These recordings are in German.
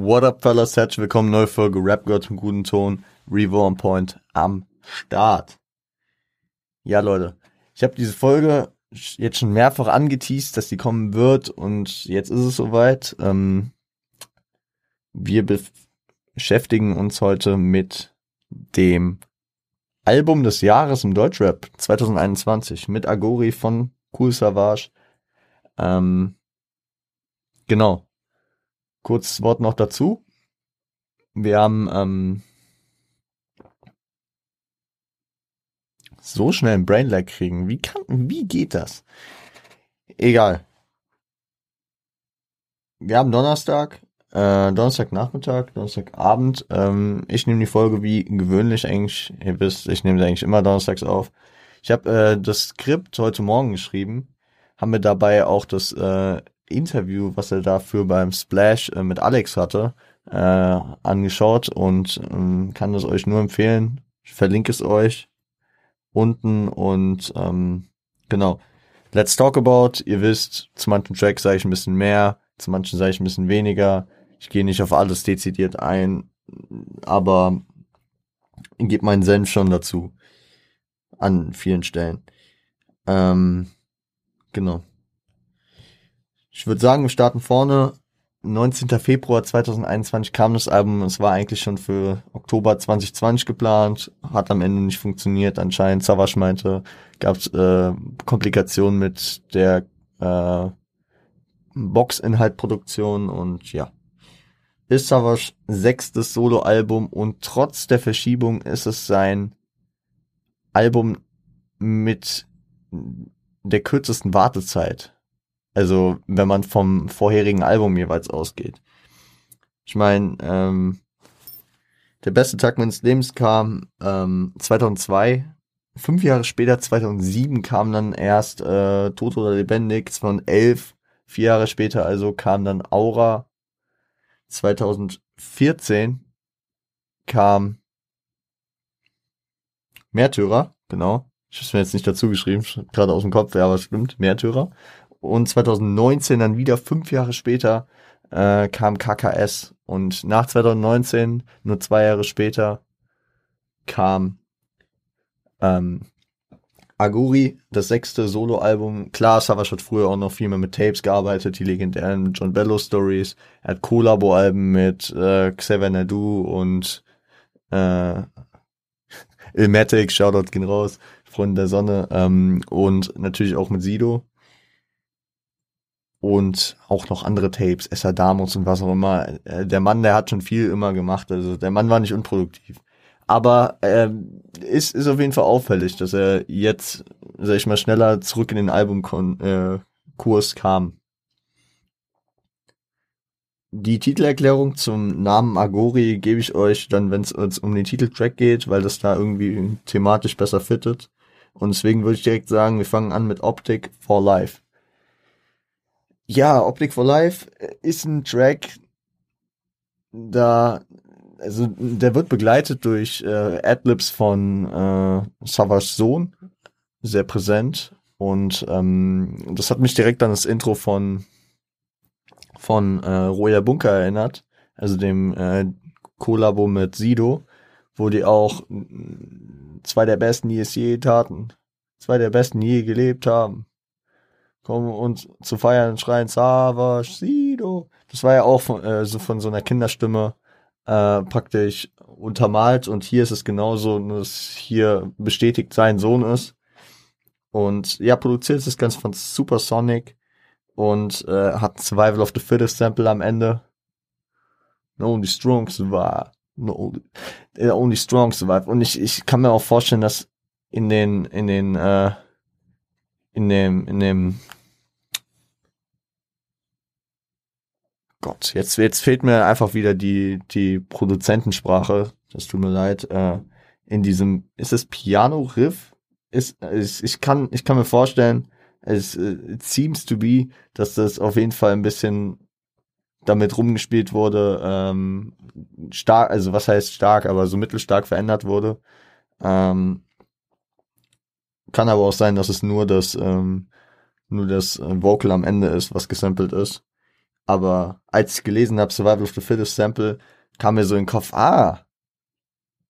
What up, fellas? Herzlich willkommen, neue Folge Rap Gott im guten Ton. Revo on Point am Start. Ja, Leute, ich habe diese Folge jetzt schon mehrfach angeteased, dass die kommen wird und jetzt ist es soweit. Ähm, wir beschäftigen uns heute mit dem Album des Jahres im Deutschrap 2021 mit Agori von Cool Savage. Ähm, genau. Kurzes Wort noch dazu. Wir haben ähm, so schnell ein Brainlag kriegen. Wie kann, wie geht das? Egal. Wir haben Donnerstag, äh, Donnerstagnachmittag, Donnerstagabend. Ähm, ich nehme die Folge wie gewöhnlich eigentlich. Ihr wisst, ich nehme sie eigentlich immer donnerstags auf. Ich habe äh, das Skript heute Morgen geschrieben. Haben wir dabei auch das äh, Interview, was er dafür beim Splash äh, mit Alex hatte, äh, angeschaut und ähm, kann es euch nur empfehlen. Ich verlinke es euch unten und ähm, genau. Let's talk about. Ihr wisst, zu manchen Tracks sage ich ein bisschen mehr, zu manchen sage ich ein bisschen weniger. Ich gehe nicht auf alles dezidiert ein, aber gebe meinen Senf schon dazu. An vielen Stellen. Ähm, genau. Ich würde sagen, wir starten vorne. 19. Februar 2021 kam das Album. Es war eigentlich schon für Oktober 2020 geplant, hat am Ende nicht funktioniert. Anscheinend, Savage meinte, gab es äh, Komplikationen mit der äh, Boxinhaltproduktion und ja. Ist Savage sechstes Soloalbum und trotz der Verschiebung ist es sein Album mit der kürzesten Wartezeit also, wenn man vom vorherigen Album jeweils ausgeht. Ich meine, ähm, der beste Tag meines Lebens kam ähm, 2002. Fünf Jahre später, 2007, kam dann erst äh, Tot oder Lebendig. 2011, vier Jahre später also, kam dann Aura. 2014 kam Märtyrer, genau. Ich habe mir jetzt nicht dazu geschrieben, gerade aus dem Kopf, ja, aber stimmt, Märtyrer und 2019 dann wieder fünf Jahre später äh, kam KKS und nach 2019 nur zwei Jahre später kam ähm, Aguri, das sechste Soloalbum. Klar, Savage hat früher auch noch viel mehr mit Tapes gearbeitet, die legendären John Bello Stories. Er hat Collabo-Alben mit äh, Xavier Nadu und äh, Ilmatic, Shoutout gehen raus, Freunde der Sonne. Ähm, und natürlich auch mit Sido und auch noch andere Tapes, Essa Damos und was auch immer. Äh, der Mann, der hat schon viel immer gemacht, also der Mann war nicht unproduktiv. Aber ähm, ist, ist auf jeden Fall auffällig, dass er jetzt, sag ich mal, schneller zurück in den Albumkurs äh, kam. Die Titelerklärung zum Namen Agori gebe ich euch dann, wenn es um den Titeltrack geht, weil das da irgendwie thematisch besser fittet. Und deswegen würde ich direkt sagen, wir fangen an mit Optic for Life. Ja, Optic for Life ist ein Track, da, also der wird begleitet durch äh, Adlibs von äh, Savage Sohn, sehr präsent. Und ähm, das hat mich direkt an das Intro von von äh, Roya Bunker erinnert, also dem äh, Kollabo mit Sido, wo die auch zwei der besten, die es je taten, zwei der besten, die je gelebt haben kommen und zu feiern und schreien Savage, Sido. Das war ja auch von, äh, so von so einer Kinderstimme äh, praktisch untermalt und hier ist es genauso, dass hier bestätigt sein Sohn ist. Und ja, produziert ist das Ganze von Supersonic und äh, hat Survival of the Fittest Sample am Ende. Only strong survive. No, only strong survive. Und ich, ich kann mir auch vorstellen, dass in den, in den, äh, in dem, in dem Gott, jetzt, jetzt fehlt mir einfach wieder die, die Produzentensprache. Das tut mir leid. Äh, in diesem, ist es Piano-Riff? Ist, ist, ich kann, ich kann mir vorstellen, es it seems to be, dass das auf jeden Fall ein bisschen damit rumgespielt wurde, ähm, stark, also was heißt stark, aber so mittelstark verändert wurde. Ähm, kann aber auch sein, dass es nur das, ähm, nur das Vocal am Ende ist, was gesampelt ist. Aber als ich gelesen habe, Survival of the Fittest Sample, kam mir so in den Kopf, ah,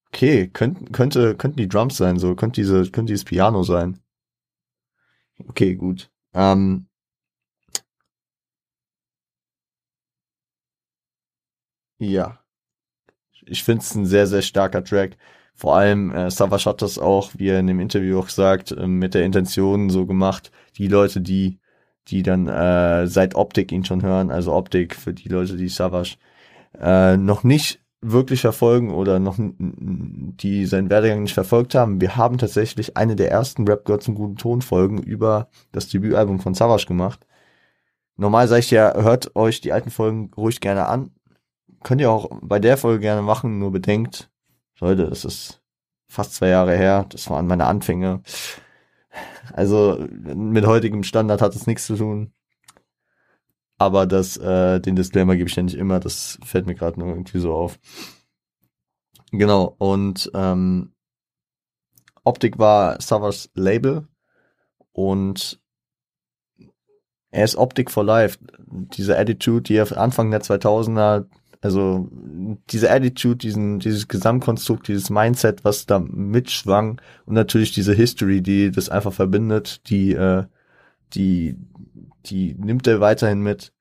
okay, könnten, könnte, könnten die Drums sein, so, könnte diese, könnte dieses Piano sein. Okay, gut. Ähm, ja. Ich finde es ein sehr, sehr starker Track. Vor allem, äh, Savage hat das auch, wie er in dem Interview auch gesagt, äh, mit der Intention so gemacht, die Leute, die, die dann äh, seit Optik ihn schon hören, also Optik für die Leute, die Savage äh, noch nicht wirklich verfolgen oder noch die seinen Werdegang nicht verfolgt haben, wir haben tatsächlich eine der ersten Rap Girls im guten Ton Folgen über das Debütalbum von Savage gemacht. Normal sage ich ja, hört euch die alten Folgen ruhig gerne an. Könnt ihr auch bei der Folge gerne machen, nur bedenkt, Leute, es ist fast zwei Jahre her, das waren meine Anfänge. Also mit heutigem Standard hat es nichts zu tun. Aber das, äh, den Disclaimer gebe ich ja nicht immer, das fällt mir gerade nur irgendwie so auf. Genau, und ähm, Optik war Savas Label und er ist Optik for Life. Diese Attitude, die er Anfang der 2000er, also diese Attitude, diesen, dieses Gesamtkonstrukt, dieses Mindset, was da mitschwang und natürlich diese History, die das einfach verbindet, die, äh, die, die nimmt er weiterhin mit.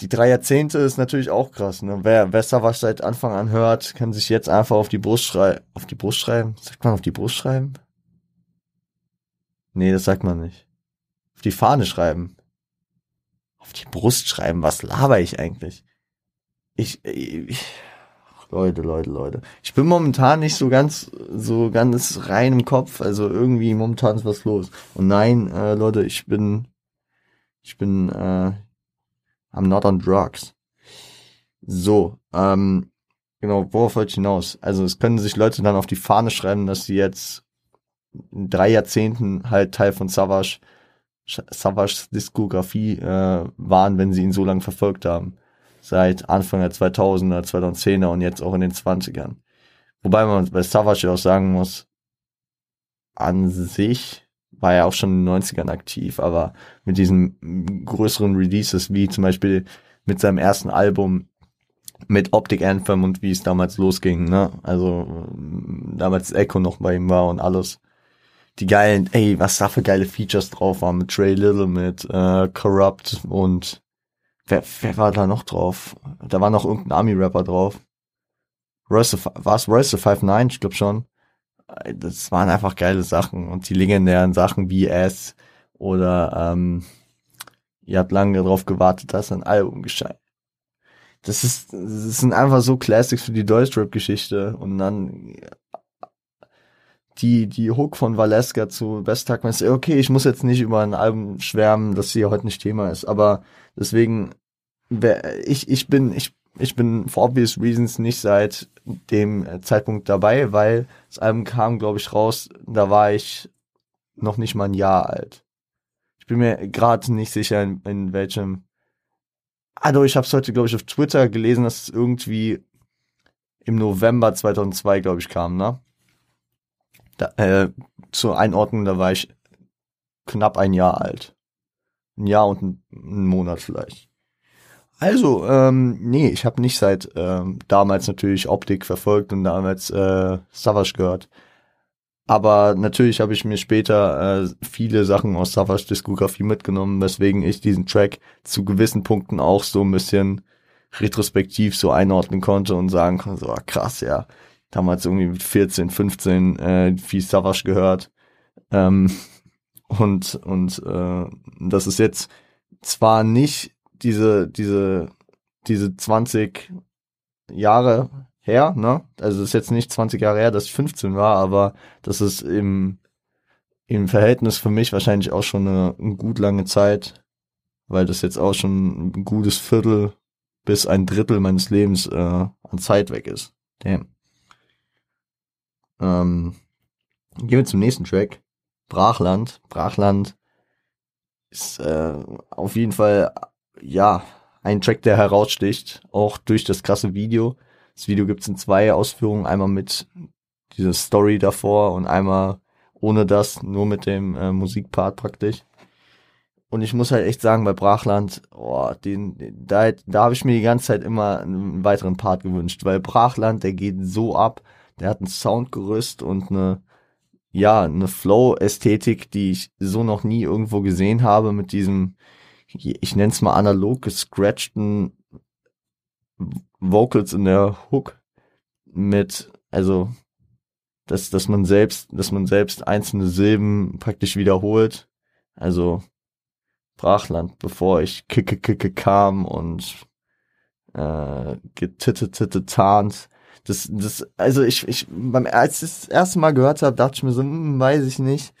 Die drei Jahrzehnte ist natürlich auch krass. Ne? Wer, was seit Anfang an hört, kann sich jetzt einfach auf die Brust schreiben. Auf die Brust schreiben? Sagt man auf die Brust schreiben? Nee, das sagt man nicht. Auf die Fahne schreiben. Auf die Brust schreiben. Was laber ich eigentlich? Ich, ich Leute, Leute, Leute. Ich bin momentan nicht so ganz, so ganz rein im Kopf. Also irgendwie momentan ist was los. Und nein, äh, Leute, ich bin, ich bin, äh, I'm not on drugs. So, ähm, genau, worauf wollte ich hinaus? Also es können sich Leute dann auf die Fahne schreiben, dass sie jetzt in drei Jahrzehnten halt Teil von Savage, Savage Diskografie äh, waren, wenn sie ihn so lange verfolgt haben seit Anfang der 2000er, 2010er und jetzt auch in den 20ern. Wobei man bei Savage auch sagen muss, an sich war er auch schon in den 90ern aktiv, aber mit diesen größeren Releases, wie zum Beispiel mit seinem ersten Album mit Optic Anthem und wie es damals losging, ne? Also damals Echo noch bei ihm war und alles. Die geilen, ey, was da für geile Features drauf waren mit Trey Little, mit äh, Corrupt und Wer, wer war da noch drauf? Da war noch irgendein Army-Rapper drauf. Royce, war es Royce 59? Ich glaube schon. Das waren einfach geile Sachen und die legendären Sachen wie S oder ähm, ihr habt lange darauf gewartet, dass ein Album gescheit. Das ist, das sind einfach so Classics für die Deutschrap-Geschichte und dann die, die Hook von Valeska zu Best Tag, okay, ich muss jetzt nicht über ein Album schwärmen, das hier heute nicht Thema ist, aber deswegen, ich, ich bin, ich, ich bin for obvious reasons nicht seit dem Zeitpunkt dabei, weil das Album kam, glaube ich, raus, da war ich noch nicht mal ein Jahr alt. Ich bin mir gerade nicht sicher, in, in welchem. Also ich habe es heute, glaube ich, auf Twitter gelesen, dass es irgendwie im November 2002, glaube ich, kam, ne? Da, äh, zur Einordnung, da war ich knapp ein Jahr alt. Ein Jahr und ein, Monat vielleicht. Also, ähm, nee, ich habe nicht seit ähm, damals natürlich Optik verfolgt und damals äh, Savage gehört. Aber natürlich habe ich mir später äh, viele Sachen aus Savage Diskografie mitgenommen, weswegen ich diesen Track zu gewissen Punkten auch so ein bisschen retrospektiv so einordnen konnte und sagen konnte, so ah, krass, ja, damals irgendwie mit 14, 15 äh, viel Savage gehört. Ähm, und und äh, das ist jetzt zwar nicht diese, diese, diese 20 Jahre her, ne? Also es ist jetzt nicht 20 Jahre her, dass ich 15 war, aber das ist im, im Verhältnis für mich wahrscheinlich auch schon eine, eine gut lange Zeit, weil das jetzt auch schon ein gutes Viertel bis ein Drittel meines Lebens äh, an Zeit weg ist. Damn. Ähm, gehen wir zum nächsten Track. Brachland. Brachland ist äh, auf jeden Fall, ja, ein Track, der heraussticht, auch durch das krasse Video. Das Video gibt's in zwei Ausführungen, einmal mit dieser Story davor und einmal ohne das, nur mit dem äh, Musikpart praktisch. Und ich muss halt echt sagen, bei Brachland, oh, den, da, da habe ich mir die ganze Zeit immer einen weiteren Part gewünscht, weil Brachland, der geht so ab, der hat ein Soundgerüst und eine, ja, eine Flow-Ästhetik, die ich so noch nie irgendwo gesehen habe, mit diesem, ich nenne es mal analog gescratchten Vocals in der Hook mit, also, dass, dass man selbst, dass man selbst einzelne Silben praktisch wiederholt. Also, Brachland, bevor ich kicke kicke kam und äh, getittetetetant. Das, das, also ich, ich, beim, als ich das erste Mal gehört habe, dachte ich mir so, hm, weiß ich nicht.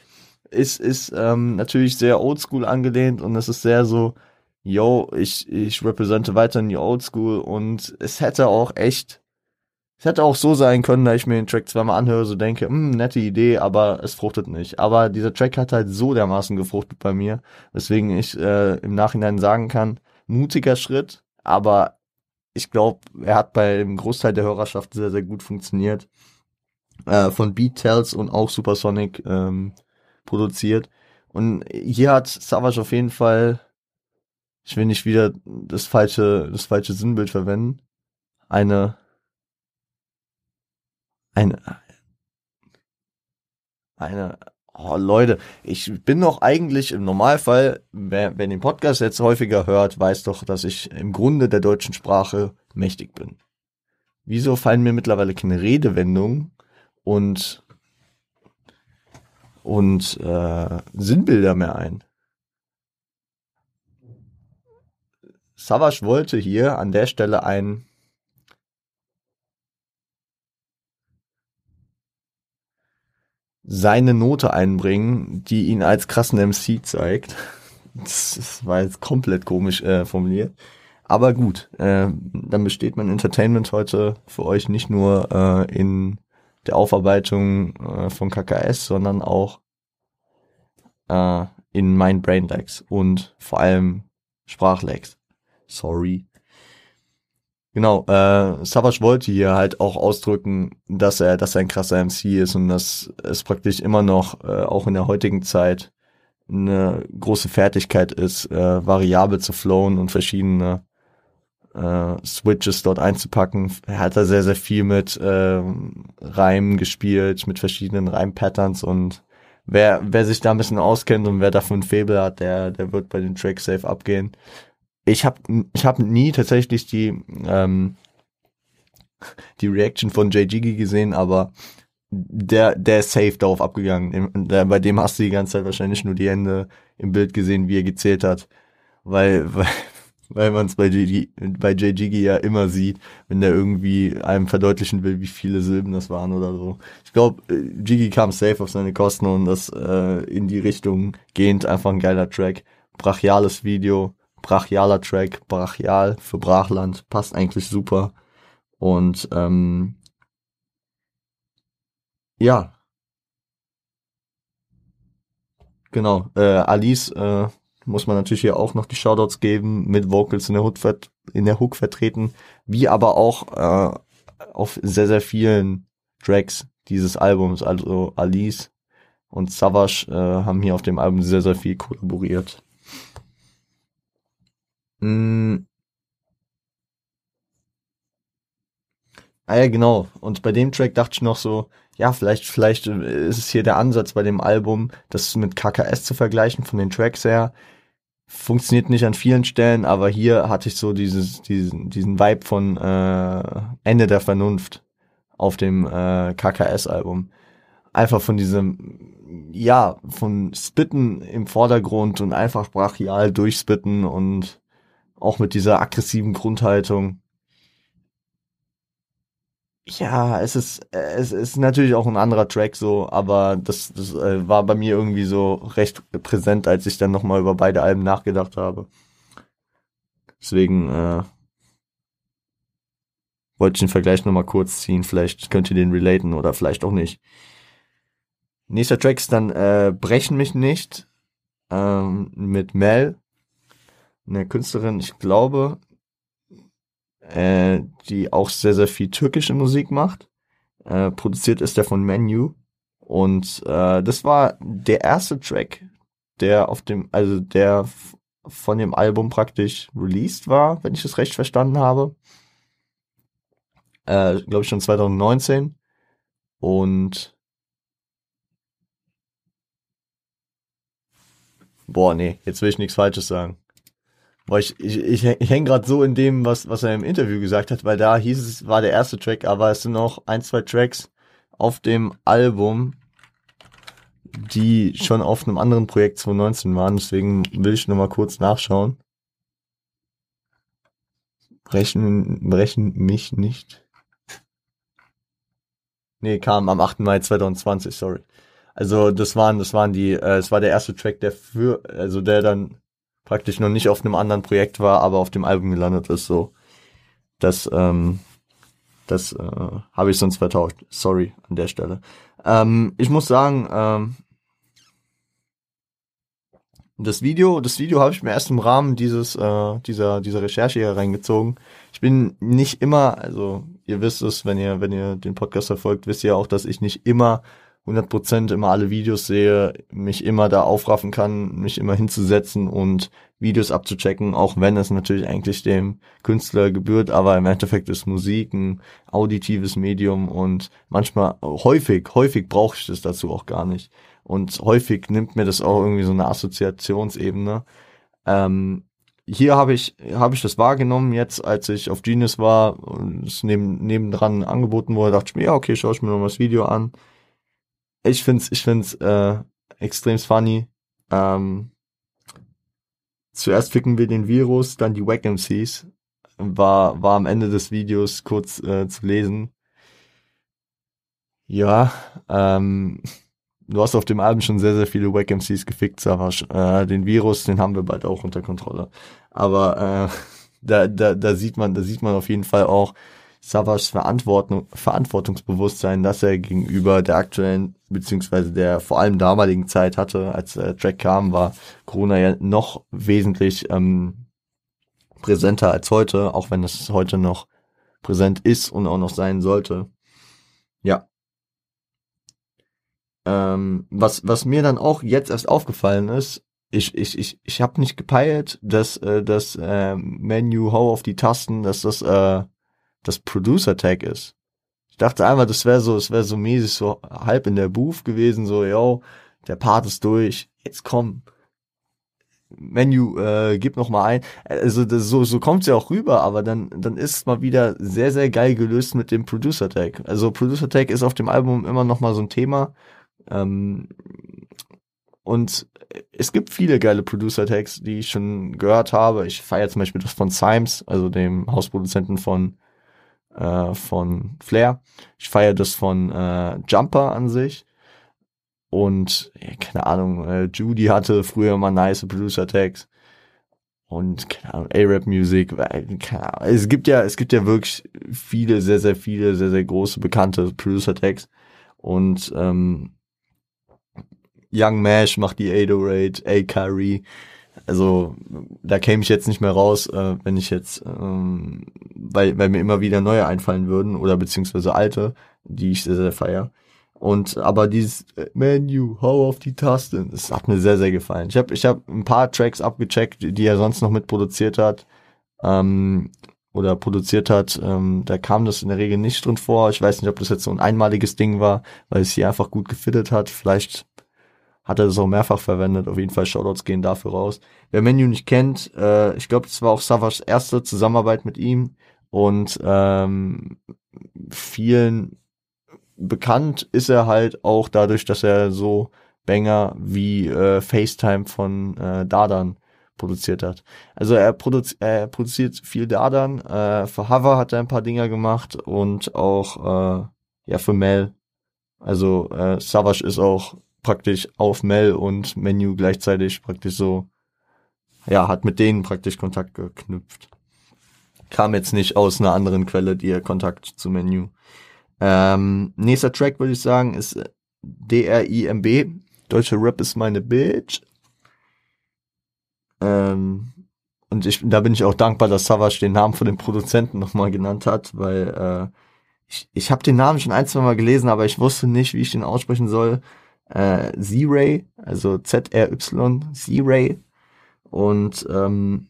Ist, ist ähm, natürlich sehr oldschool angelehnt und es ist sehr so, yo, ich, ich repräsente weiterhin die Oldschool und es hätte auch echt es hätte auch so sein können, da ich mir den Track zweimal anhöre, so denke, hm, nette Idee, aber es fruchtet nicht. Aber dieser Track hat halt so dermaßen gefruchtet bei mir, weswegen ich äh, im Nachhinein sagen kann, mutiger Schritt, aber ich glaube, er hat bei dem Großteil der Hörerschaft sehr, sehr gut funktioniert. Äh, von Beat Tells und auch Supersonic ähm, produziert. Und hier hat Savage auf jeden Fall, ich will nicht wieder das falsche, das falsche Sinnbild verwenden, eine eine, eine, oh Leute, ich bin doch eigentlich im Normalfall, wer, wer den Podcast jetzt häufiger hört, weiß doch, dass ich im Grunde der deutschen Sprache mächtig bin. Wieso fallen mir mittlerweile keine Redewendungen und und äh, Sinnbilder mehr ein? Savage wollte hier an der Stelle ein seine Note einbringen, die ihn als krassen MC zeigt. Das war jetzt komplett komisch äh, formuliert. Aber gut, äh, dann besteht mein Entertainment heute für euch nicht nur äh, in der Aufarbeitung äh, von KKS, sondern auch äh, in meinen Brainlags und vor allem Sprachlags. Sorry. Genau, äh, Savage wollte hier halt auch ausdrücken, dass er, dass er ein krasser MC ist und dass es praktisch immer noch, äh, auch in der heutigen Zeit, eine große Fertigkeit ist, äh, variabel zu flowen und verschiedene äh, Switches dort einzupacken. Er hat da sehr, sehr viel mit äh, Reimen gespielt, mit verschiedenen Reimpatterns und wer, wer sich da ein bisschen auskennt und wer dafür ein Faible hat, der, der wird bei den Tracks safe abgehen ich habe ich hab nie tatsächlich die ähm, die Reaction von Jay gesehen, aber der der ist safe darauf abgegangen. Bei dem hast du die ganze Zeit wahrscheinlich nur die Hände im Bild gesehen, wie er gezählt hat, weil weil weil man es bei Jay, bei ja immer sieht, wenn der irgendwie einem verdeutlichen will, wie viele Silben das waren oder so. Ich glaube, Jiggy kam safe auf seine Kosten und das äh, in die Richtung gehend einfach ein geiler Track. Brachiales Video, brachialer Track, brachial für Brachland, passt eigentlich super. Und ähm, ja. Genau, äh, Alice äh, muss man natürlich hier auch noch die Shoutouts geben, mit Vocals in der Hook, in der Hook vertreten, wie aber auch äh, auf sehr, sehr vielen Tracks dieses Albums, also Alice und Savage äh, haben hier auf dem Album sehr, sehr viel kollaboriert. Mm. Ah ja, genau. Und bei dem Track dachte ich noch so, ja, vielleicht, vielleicht ist es hier der Ansatz bei dem Album, das mit KKS zu vergleichen von den Tracks her. Funktioniert nicht an vielen Stellen, aber hier hatte ich so dieses, diesen, diesen Vibe von äh, Ende der Vernunft auf dem äh, KKS-Album. Einfach von diesem, ja, von Spitten im Vordergrund und einfach brachial durchspitten und auch mit dieser aggressiven Grundhaltung. Ja, es ist, es ist natürlich auch ein anderer Track so, aber das, das äh, war bei mir irgendwie so recht präsent, als ich dann nochmal über beide Alben nachgedacht habe. Deswegen äh, wollte ich den Vergleich nochmal kurz ziehen. Vielleicht könnt ihr den relaten oder vielleicht auch nicht. Nächster Track ist dann äh, Brechen mich nicht ähm, mit Mel eine Künstlerin, ich glaube, äh, die auch sehr, sehr viel türkische Musik macht. Äh, produziert ist der von Menu. Und äh, das war der erste Track, der auf dem, also der von dem Album praktisch released war, wenn ich das recht verstanden habe. Äh, glaube ich schon 2019. Und boah, nee, jetzt will ich nichts Falsches sagen. Boah, ich, ich, ich, hänge gerade so in dem, was, was er im Interview gesagt hat, weil da hieß es, war der erste Track, aber es sind noch ein, zwei Tracks auf dem Album, die schon auf einem anderen Projekt 2019 waren. Deswegen will ich nochmal kurz nachschauen. Brechen, brechen mich nicht. Nee, kam am 8. Mai 2020, sorry. Also das waren, das waren die, äh, es war der erste Track, der für, also der dann praktisch noch nicht auf einem anderen Projekt war, aber auf dem Album gelandet ist. So, das, ähm, das äh, habe ich sonst vertauscht. Sorry an der Stelle. Ähm, ich muss sagen, ähm, das Video, das Video habe ich mir erst im Rahmen dieses, äh, dieser, dieser Recherche hier reingezogen. Ich bin nicht immer, also ihr wisst es, wenn ihr, wenn ihr den Podcast verfolgt, wisst ihr auch, dass ich nicht immer 100% immer alle Videos sehe, mich immer da aufraffen kann, mich immer hinzusetzen und Videos abzuchecken, auch wenn es natürlich eigentlich dem Künstler gebührt, aber im Endeffekt ist Musik ein auditives Medium und manchmal, häufig, häufig brauche ich das dazu auch gar nicht. Und häufig nimmt mir das auch irgendwie so eine Assoziationsebene. Ähm, hier habe ich, habe ich das wahrgenommen, jetzt als ich auf Genius war und es neben, nebendran angeboten wurde, dachte ich mir, ja, okay, schaue ich mir noch mal das Video an. Ich find's, ich find's äh, extrem funny. Ähm, zuerst ficken wir den Virus, dann die Wack MCs. War, war am Ende des Videos kurz äh, zu lesen. Ja, ähm, du hast auf dem Album schon sehr, sehr viele Wack MCs gefickt, Savage. Äh, den Virus, den haben wir bald auch unter Kontrolle. Aber äh, da, da, da sieht man, da sieht man auf jeden Fall auch Savage Verantwortung, Verantwortungsbewusstsein, dass er gegenüber der aktuellen, beziehungsweise der vor allem damaligen Zeit hatte, als der Track kam, war Corona ja noch wesentlich ähm, präsenter als heute, auch wenn es heute noch präsent ist und auch noch sein sollte. Ja, ähm, was, was mir dann auch jetzt erst aufgefallen ist, ich, ich, ich, ich habe nicht gepeilt, dass äh, das äh, Menu Hau auf die Tasten, dass das äh, das Producer Tag ist. Ich dachte einmal, das wäre so, es wäre so mäßig so halb in der Booth gewesen, so, yo, der Part ist durch, jetzt komm. Menu, äh, gib noch mal ein. Also das, so, so kommt's ja auch rüber, aber dann, dann ist mal wieder sehr, sehr geil gelöst mit dem Producer Tag. Also Producer Tag ist auf dem Album immer noch mal so ein Thema ähm, und es gibt viele geile Producer-Tags, die ich schon gehört habe. Ich feiere zum Beispiel das von Symes, also dem Hausproduzenten von, äh, von Flair. Ich feiere das von äh, Jumper an sich. Und ja, keine Ahnung, äh, Judy hatte früher mal nice Producer-Tags. Und keine Ahnung, A-Rap-Musik. Es gibt ja, es gibt ja wirklich viele, sehr, sehr viele, sehr, sehr große, bekannte Producer-Tags. Und ähm, Young Mash macht die 808, A Curry. Also da käme ich jetzt nicht mehr raus, äh, wenn ich jetzt, ähm, weil, weil mir immer wieder neue einfallen würden oder beziehungsweise alte, die ich sehr, sehr feier. Und aber dieses äh, Menu, hau auf die Tasten, das hat mir sehr, sehr gefallen. Ich habe ich hab ein paar Tracks abgecheckt, die er sonst noch mitproduziert hat. Ähm, oder produziert hat, ähm, da kam das in der Regel nicht drin vor. Ich weiß nicht, ob das jetzt so ein einmaliges Ding war, weil es hier einfach gut gefittet hat. Vielleicht hat er das auch mehrfach verwendet. Auf jeden Fall Shoutouts gehen dafür raus. Wer Menu nicht kennt, äh, ich glaube, das war auch Savas erste Zusammenarbeit mit ihm und ähm, vielen bekannt ist er halt auch dadurch, dass er so Banger wie äh, FaceTime von äh, Dardan produziert hat. Also er, produzi er produziert viel Dardan, äh, für Hover hat er ein paar Dinger gemacht und auch äh, ja für Mel. Also äh, Savage ist auch praktisch auf Mel und Menu gleichzeitig praktisch so, ja, hat mit denen praktisch Kontakt geknüpft. Kam jetzt nicht aus einer anderen Quelle, die Kontakt zu Menu. Ähm, nächster Track würde ich sagen ist D-R-I-M-B. Deutsche Rap ist meine Bitch. Ähm, und ich, da bin ich auch dankbar, dass Savage den Namen von dem Produzenten nochmal genannt hat, weil äh, ich, ich habe den Namen schon ein, zwei Mal gelesen, aber ich wusste nicht, wie ich den aussprechen soll. Äh, Z-Ray, also Z-R-Y, Z-Ray. Und ähm,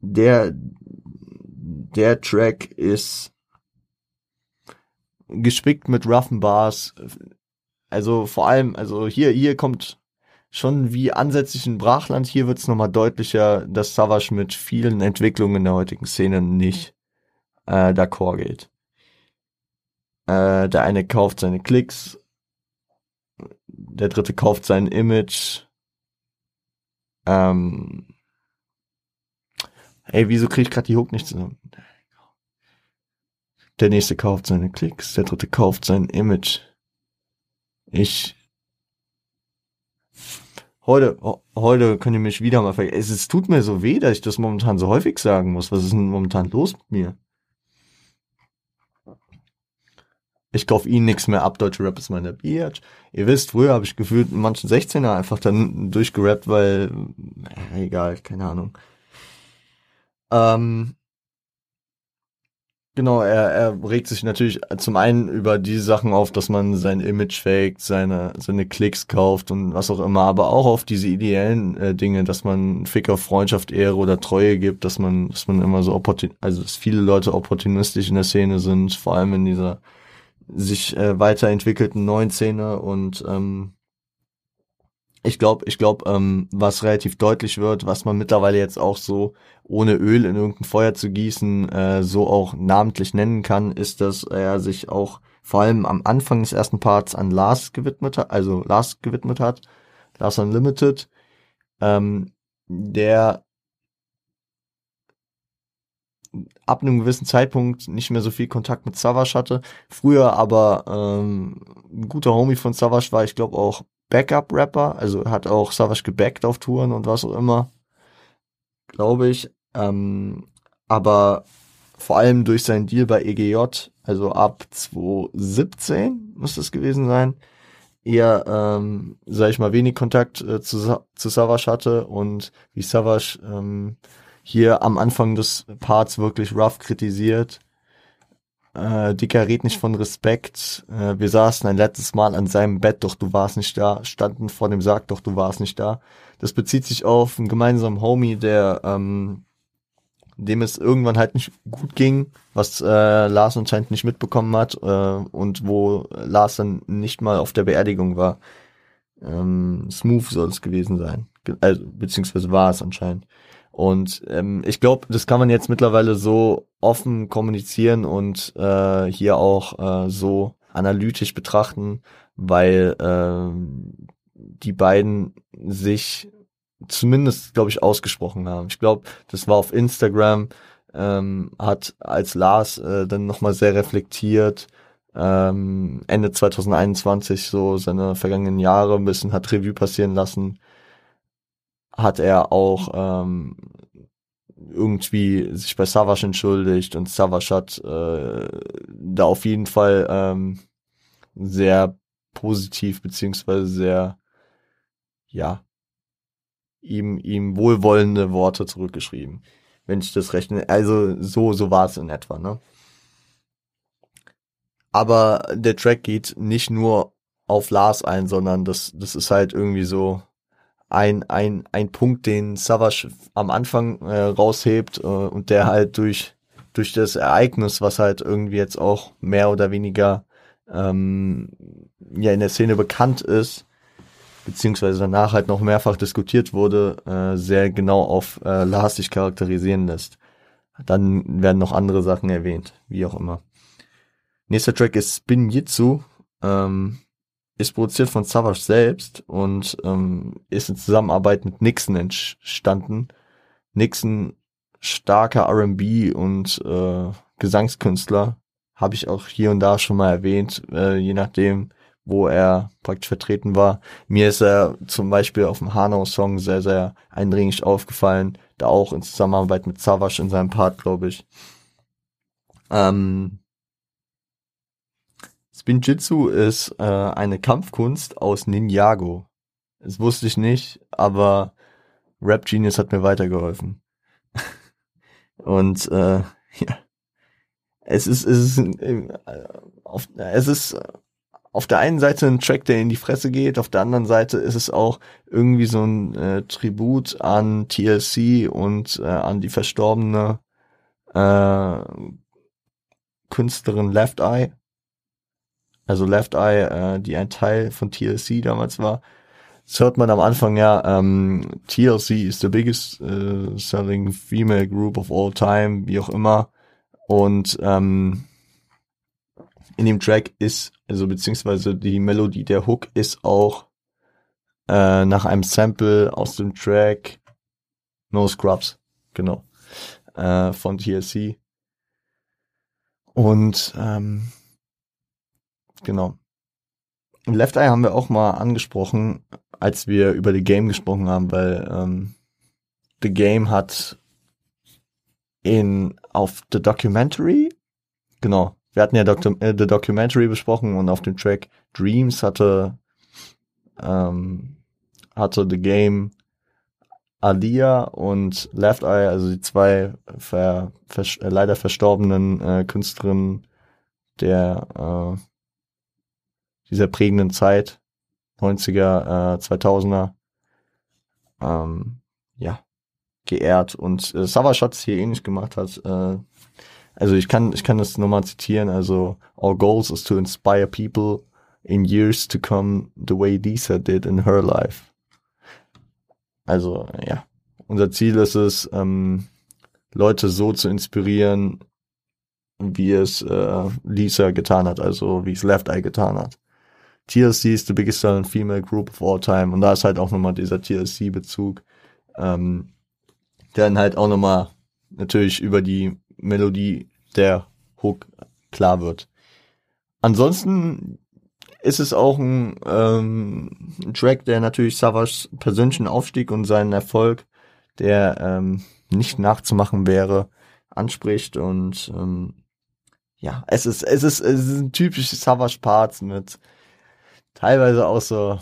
der, der Track ist gespickt mit roughen Bars. Also vor allem, also hier, hier kommt schon wie ansätzlich in Brachland, hier wird es nochmal deutlicher, dass Savage mit vielen Entwicklungen in der heutigen Szene nicht äh, d'accord geht. Äh, der eine kauft seine Klicks, der dritte kauft sein Image. Ähm, ey, wieso krieg ich gerade die Hook nicht zusammen? Der nächste kauft seine Klicks, der dritte kauft sein Image. Ich heute, heute könnt ihr mich wieder mal vergessen. Es, es tut mir so weh, dass ich das momentan so häufig sagen muss. Was ist denn momentan los mit mir? Ich kauf ihnen nichts mehr ab, deutsche Rap ist meine Biatch. Ihr wisst, früher habe ich gefühlt manchen 16er einfach dann durchgerappt, weil, äh, egal, keine Ahnung. Ähm, Genau, er, er regt sich natürlich zum einen über die Sachen auf, dass man sein Image faked, seine, seine Klicks kauft und was auch immer, aber auch auf diese ideellen äh, Dinge, dass man Ficker Freundschaft, Ehre oder Treue gibt, dass man, dass man immer so opportun, also dass viele Leute opportunistisch in der Szene sind, vor allem in dieser sich äh, weiterentwickelten neuen Szene und ähm, ich glaube, ich glaube, ähm, was relativ deutlich wird, was man mittlerweile jetzt auch so ohne Öl in irgendein Feuer zu gießen, äh, so auch namentlich nennen kann, ist, dass er sich auch vor allem am Anfang des ersten Parts an Lars gewidmet hat, also Lars gewidmet hat, Lars Unlimited, ähm, der ab einem gewissen Zeitpunkt nicht mehr so viel Kontakt mit Savage hatte. Früher aber ähm, ein guter Homie von Savage war, ich glaube auch Backup-Rapper, also hat auch Savage gebackt auf Touren und was auch immer, glaube ich. Ähm, aber vor allem durch seinen Deal bei EGJ, also ab 2017 muss das gewesen sein, eher, ähm, sag ich mal, wenig Kontakt äh, zu, zu Savage hatte und wie Savage ähm, hier am Anfang des Parts wirklich rough kritisiert. Äh, Dicker red nicht von Respekt. Äh, wir saßen ein letztes Mal an seinem Bett, doch du warst nicht da. Standen vor dem Sarg, doch du warst nicht da. Das bezieht sich auf einen gemeinsamen Homie, der ähm, dem es irgendwann halt nicht gut ging, was äh, Lars anscheinend nicht mitbekommen hat äh, und wo Lars dann nicht mal auf der Beerdigung war. Ähm, smooth soll es gewesen sein, also, beziehungsweise war es anscheinend. Und ähm, ich glaube, das kann man jetzt mittlerweile so offen kommunizieren und äh, hier auch äh, so analytisch betrachten, weil äh, die beiden sich zumindest, glaube ich, ausgesprochen haben. Ich glaube, das war auf Instagram, ähm, hat als Lars äh, dann nochmal sehr reflektiert, ähm, Ende 2021 so seine vergangenen Jahre ein bisschen hat Revue passieren lassen, hat er auch ähm, irgendwie sich bei Savage entschuldigt und Savage hat äh, da auf jeden Fall ähm, sehr positiv beziehungsweise sehr ja ihm, ihm wohlwollende Worte zurückgeschrieben. Wenn ich das rechne. Also so, so war es in etwa, ne? Aber der Track geht nicht nur auf Lars ein, sondern das, das ist halt irgendwie so ein, ein, ein Punkt, den Savage am Anfang äh, raushebt äh, und der halt durch, durch das Ereignis, was halt irgendwie jetzt auch mehr oder weniger ähm, ja in der Szene bekannt ist, beziehungsweise danach halt noch mehrfach diskutiert wurde, äh, sehr genau auf äh, Lars sich charakterisieren lässt. Dann werden noch andere Sachen erwähnt, wie auch immer. Nächster Track ist Spin Jitsu, ähm, ist produziert von Savage selbst und ähm, ist in Zusammenarbeit mit Nixon entstanden. Nixon, starker R&B und äh, Gesangskünstler, habe ich auch hier und da schon mal erwähnt, äh, je nachdem, wo er praktisch vertreten war. Mir ist er zum Beispiel auf dem Hanau-Song sehr, sehr eindringlich aufgefallen, da auch in Zusammenarbeit mit Savage in seinem Part, glaube ich. Ähm, Spinjitzu ist äh, eine Kampfkunst aus Ninjago. Das wusste ich nicht, aber Rap Genius hat mir weitergeholfen. Und äh, ja, es ist es ist äh, auf, es ist auf der einen Seite ein Track, der in die Fresse geht, auf der anderen Seite ist es auch irgendwie so ein äh, Tribut an TLC und äh, an die verstorbene äh, Künstlerin Left Eye. Also Left Eye, äh, die ein Teil von TLC damals war. Das hört man am Anfang ja, ähm, TLC is the biggest äh, selling female group of all time, wie auch immer. Und ähm, in dem Track ist, also beziehungsweise die Melodie der Hook ist auch äh, nach einem Sample aus dem Track No Scrubs, genau, äh, von TLC. Und ähm, genau. Left Eye haben wir auch mal angesprochen, als wir über The Game gesprochen haben, weil ähm, The Game hat in auf The Documentary, genau, wir hatten ja Docu äh, The Documentary besprochen und auf dem Track Dreams hatte, ähm, hatte The Game Alia und Left Eye, also die zwei ver, ver, äh, leider verstorbenen äh, Künstlerinnen der äh, dieser prägenden Zeit, 90er, äh, 2000er, ähm, ja, geehrt. Und äh, Savage hat es hier ähnlich gemacht hat, äh, also ich kann, ich kann das nochmal zitieren, also our goals is to inspire people in years to come the way Lisa did in her life. Also, ja. Unser Ziel ist es, ähm, Leute so zu inspirieren, wie es äh, Lisa getan hat, also wie es Left Eye getan hat. TLC ist the biggest selling female group of all time. Und da ist halt auch nochmal dieser TLC-Bezug, ähm, der dann halt auch nochmal natürlich über die Melodie der Hook klar wird. Ansonsten ist es auch ein, ähm, Track, der natürlich Savage persönlichen Aufstieg und seinen Erfolg, der ähm, nicht nachzumachen wäre, anspricht. Und ähm, ja, es ist es ist es ist ein typisches Savage Parts mit teilweise auch so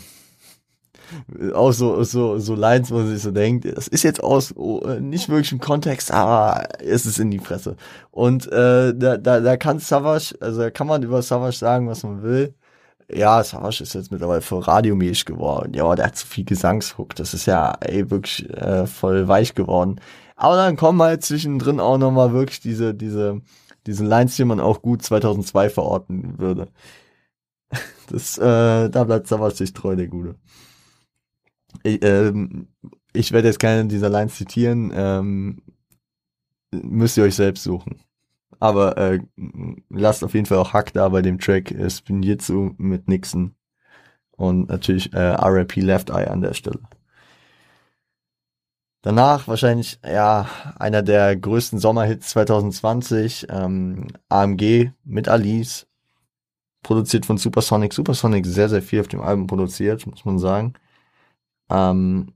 auch so, so, so Lines, wo man sich so denkt, das ist jetzt aus, oh, nicht wirklich im Kontext, aber es ist in die Fresse. Und äh, da, da, da kann Savage, also da kann man über Savage sagen, was man will. Ja, Savage ist jetzt mittlerweile voll radiomäßig geworden. Ja, der hat zu viel Gesangshook. Das ist ja ey, wirklich äh, voll weich geworden. Aber dann kommen halt zwischendrin auch nochmal wirklich diese, diese, diese Lines, die man auch gut 2002 verorten würde. Das, äh, da bleibt Savage sich treu, der Gute. Ich, ähm, ich werde jetzt keine dieser Lines zitieren, ähm, müsst ihr euch selbst suchen. Aber äh, lasst auf jeden Fall auch Hack da bei dem Track äh, Spinjitzu mit Nixon. Und natürlich äh, RIP Left Eye an der Stelle. Danach wahrscheinlich, ja, einer der größten Sommerhits 2020, ähm, AMG mit Alice, produziert von Supersonic. Supersonic sehr, sehr viel auf dem Album produziert, muss man sagen. Ähm,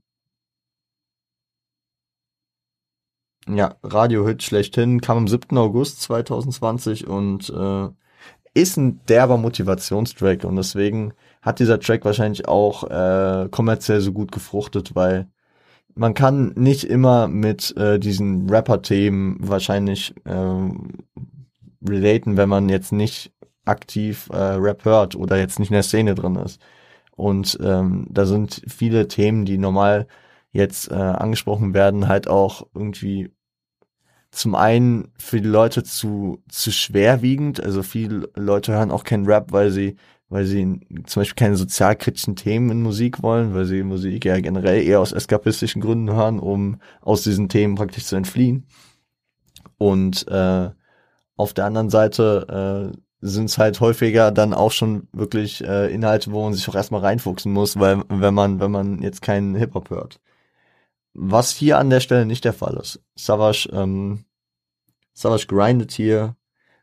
ja, Radio-Hit schlechthin, kam am 7. August 2020 und äh, ist ein derber Motivationstrack und deswegen hat dieser Track wahrscheinlich auch äh, kommerziell so gut gefruchtet, weil man kann nicht immer mit äh, diesen Rapper-Themen wahrscheinlich äh, relaten, wenn man jetzt nicht aktiv äh, Rap hört oder jetzt nicht in der Szene drin ist. Und ähm, da sind viele Themen, die normal jetzt äh, angesprochen werden, halt auch irgendwie zum einen für die Leute zu, zu schwerwiegend. Also viele Leute hören auch keinen Rap, weil sie, weil sie zum Beispiel keine sozialkritischen Themen in Musik wollen, weil sie Musik ja generell eher aus eskapistischen Gründen hören, um aus diesen Themen praktisch zu entfliehen. Und äh, auf der anderen Seite äh, sind es halt häufiger dann auch schon wirklich äh, Inhalte, wo man sich auch erstmal reinfuchsen muss, weil wenn man, wenn man jetzt keinen Hip-Hop hört. Was hier an der Stelle nicht der Fall ist. Savage, ähm, Savage grindet hier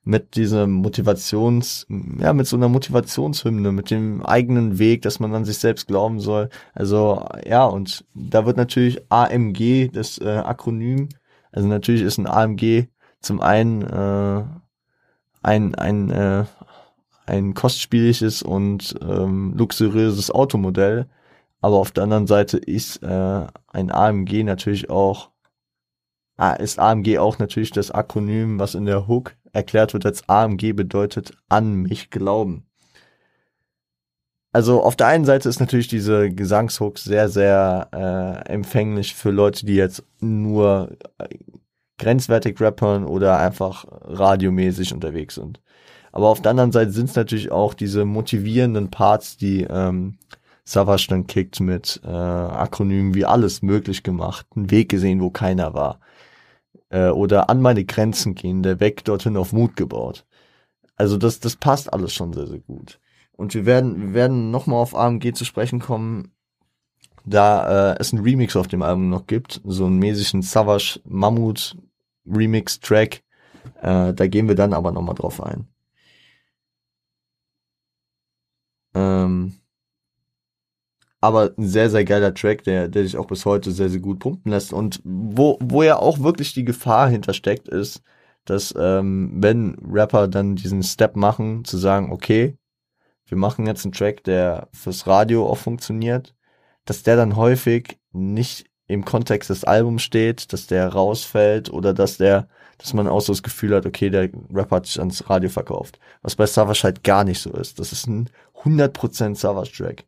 mit diesem Motivations, ja, mit so einer Motivationshymne, mit dem eigenen Weg, dass man an sich selbst glauben soll. Also, ja, und da wird natürlich AMG, das äh, Akronym, also natürlich ist ein AMG zum einen äh, ein, ein, äh, ein kostspieliges und ähm, luxuriöses Automodell. Aber auf der anderen Seite ist äh, ein AMG natürlich auch, ah, ist AMG auch natürlich das Akronym, was in der Hook erklärt wird als AMG bedeutet an mich glauben. also auf der einen Seite ist natürlich diese Gesangshook sehr, sehr äh, empfänglich für Leute, die jetzt nur äh, grenzwertig rappern oder einfach radiomäßig unterwegs sind. Aber auf der anderen Seite sind es natürlich auch diese motivierenden Parts, die ähm, Savage dann kickt mit äh, Akronymen wie alles möglich gemacht, einen Weg gesehen, wo keiner war. Äh, oder an meine Grenzen gehen, der Weg dorthin auf Mut gebaut. Also das, das passt alles schon sehr, sehr gut. Und wir werden, wir werden nochmal auf AMG zu sprechen kommen, da äh, es ein Remix auf dem Album noch gibt, so einen mäßigen Savage Mammut Remix Track. Äh, da gehen wir dann aber nochmal drauf ein. Ähm, aber ein sehr, sehr geiler Track, der, der sich auch bis heute sehr, sehr gut pumpen lässt und wo, wo ja auch wirklich die Gefahr hintersteckt ist, dass ähm, wenn Rapper dann diesen Step machen, zu sagen, okay, wir machen jetzt einen Track, der fürs Radio auch funktioniert, dass der dann häufig nicht im Kontext des Albums steht, dass der rausfällt oder dass der, dass man auch so das Gefühl hat, okay, der Rapper hat sich ans Radio verkauft. Was bei Savage halt gar nicht so ist. Das ist ein 100% Savage Track.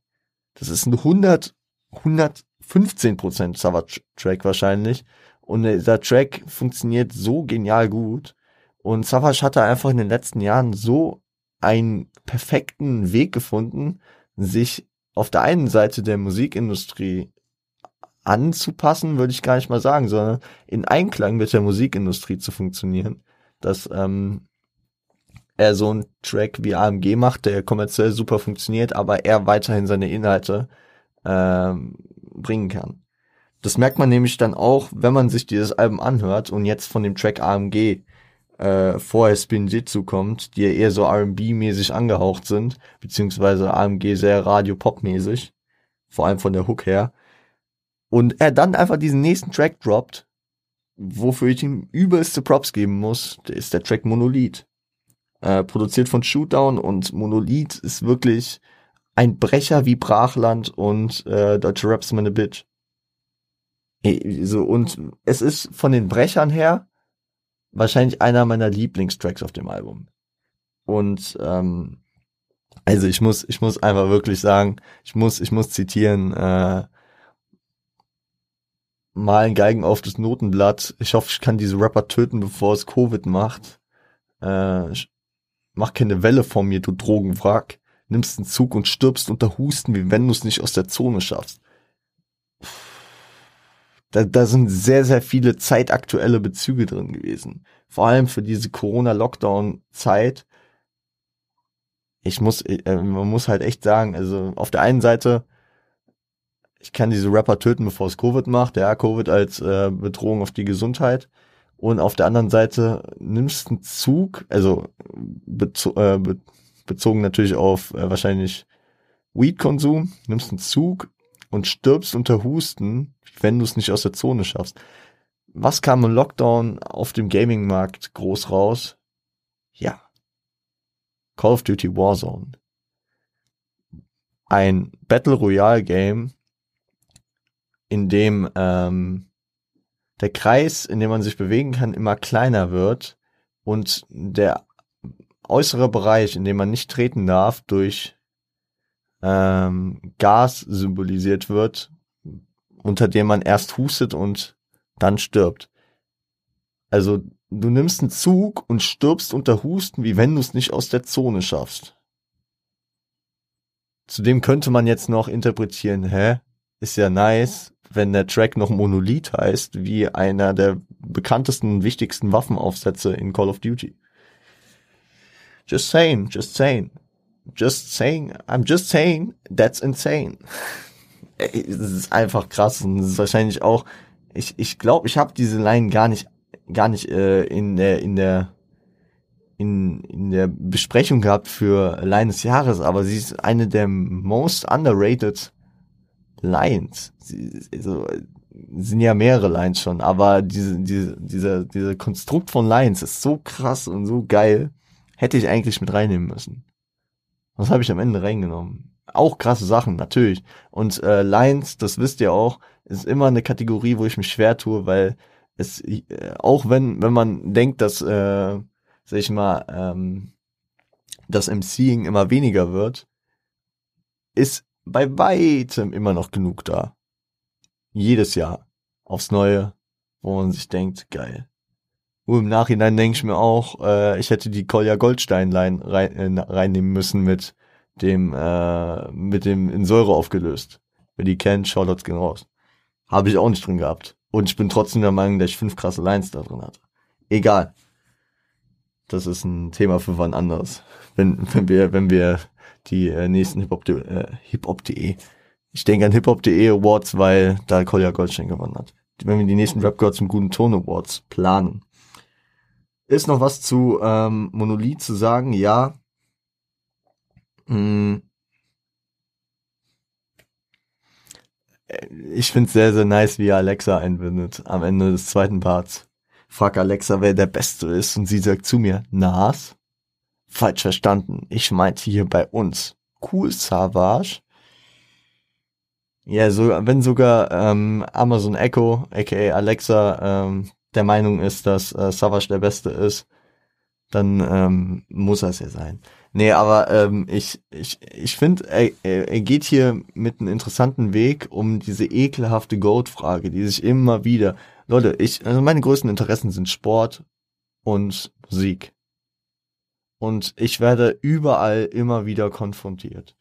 Das ist ein 100, 115% Savage Track wahrscheinlich. Und dieser Track funktioniert so genial gut. Und Savage hatte einfach in den letzten Jahren so einen perfekten Weg gefunden, sich auf der einen Seite der Musikindustrie anzupassen, würde ich gar nicht mal sagen, sondern in Einklang mit der Musikindustrie zu funktionieren. Dass ähm, er so einen Track wie AMG macht, der kommerziell super funktioniert, aber er weiterhin seine Inhalte ähm, bringen kann. Das merkt man nämlich dann auch, wenn man sich dieses Album anhört und jetzt von dem Track AMG äh, vorher Spin Jitsu kommt, die ja eher so R&B-mäßig angehaucht sind, beziehungsweise AMG sehr Radio-Pop-mäßig, vor allem von der Hook her. Und er dann einfach diesen nächsten Track droppt, wofür ich ihm übelste Props geben muss, ist der Track Monolith. Äh, produziert von Shootdown und Monolith ist wirklich ein Brecher wie Brachland und äh, Deutsche Raps meine Bitch. So, und es ist von den Brechern her wahrscheinlich einer meiner Lieblingstracks auf dem Album. Und ähm, also ich muss, ich muss einfach wirklich sagen, ich muss, ich muss zitieren, äh, malen Geigen auf das Notenblatt. Ich hoffe, ich kann diese Rapper töten, bevor es Covid macht. Äh, mach keine Welle vor mir, du Drogenwrack. Nimmst einen Zug und stirbst unter Husten, wie wenn du es nicht aus der Zone schaffst. Da, da sind sehr, sehr viele zeitaktuelle Bezüge drin gewesen. Vor allem für diese Corona-Lockdown-Zeit. Ich muss, äh, man muss halt echt sagen, also auf der einen Seite, ich kann diese Rapper töten, bevor es Covid macht. Ja, Covid als äh, Bedrohung auf die Gesundheit. Und auf der anderen Seite nimmst einen Zug, also bezo äh, be bezogen natürlich auf äh, wahrscheinlich Weed-Konsum, nimmst einen Zug und stirbst unter Husten, wenn du es nicht aus der Zone schaffst. Was kam im Lockdown auf dem Gaming-Markt groß raus? Ja. Call of Duty Warzone. Ein Battle Royale Game, in dem ähm, der Kreis, in dem man sich bewegen kann, immer kleiner wird und der äußere Bereich, in dem man nicht treten darf, durch ähm, Gas symbolisiert wird, unter dem man erst hustet und dann stirbt. Also du nimmst einen Zug und stirbst unter Husten, wie wenn du es nicht aus der Zone schaffst. Zudem könnte man jetzt noch interpretieren, hä? Ist ja nice, wenn der Track noch Monolith heißt, wie einer der bekanntesten wichtigsten Waffenaufsätze in Call of Duty. Just saying, just saying. Just saying, I'm just saying, that's insane. Das ist einfach krass und das ist wahrscheinlich auch, ich ich glaube, ich habe diese Line gar nicht gar nicht äh, in der in der in, in der Besprechung gehabt für Line des Jahres, aber sie ist eine der most underrated Lines. Sie, also, sind ja mehrere Lines schon, aber diese, diese, dieser, dieser Konstrukt von Lines ist so krass und so geil. Hätte ich eigentlich mit reinnehmen müssen. Was habe ich am Ende reingenommen? Auch krasse Sachen, natürlich. Und äh, Lines, das wisst ihr auch, ist immer eine Kategorie, wo ich mich schwer tue, weil es, äh, auch wenn, wenn man denkt, dass, äh, sag ich mal, ähm, das MCing immer weniger wird, ist bei weitem immer noch genug da. Jedes Jahr. Aufs Neue, wo man sich denkt, geil. Und im Nachhinein denke ich mir auch, äh, ich hätte die Kolja Goldstein-Line rein, äh, reinnehmen müssen mit dem, äh, mit dem in Säure aufgelöst. Wer die kennt, Charlotte gehen raus. Habe ich auch nicht drin gehabt. Und ich bin trotzdem der Meinung, dass ich fünf krasse Lines da drin hatte. Egal. Das ist ein Thema für wann anderes. Wenn, wenn wir, wenn wir die äh, nächsten Hip-Hop.de, äh, Hip-Hop.de, ich denke an Hip-Hop.de Awards, weil da Kolja Goldstein gewonnen hat. Wenn wir die nächsten Rap Gods im guten Ton Awards planen. Ist noch was zu ähm, Monolith zu sagen? Ja. Hm. Ich finde es sehr, sehr nice, wie Alexa einbindet am Ende des zweiten Parts. Frag Alexa, wer der Beste ist und sie sagt zu mir, Nas? Falsch verstanden. Ich meinte hier bei uns. Cool Savage. Ja, so, wenn sogar ähm, Amazon Echo, aka Alexa, ähm, der Meinung ist, dass äh, Savage der Beste ist, dann ähm, muss es ja sein. Nee, aber ähm, ich, ich, ich finde, er, er geht hier mit einem interessanten Weg um diese ekelhafte Goat-Frage, die sich immer wieder. Leute, ich, also meine größten Interessen sind Sport und Musik. Und ich werde überall immer wieder konfrontiert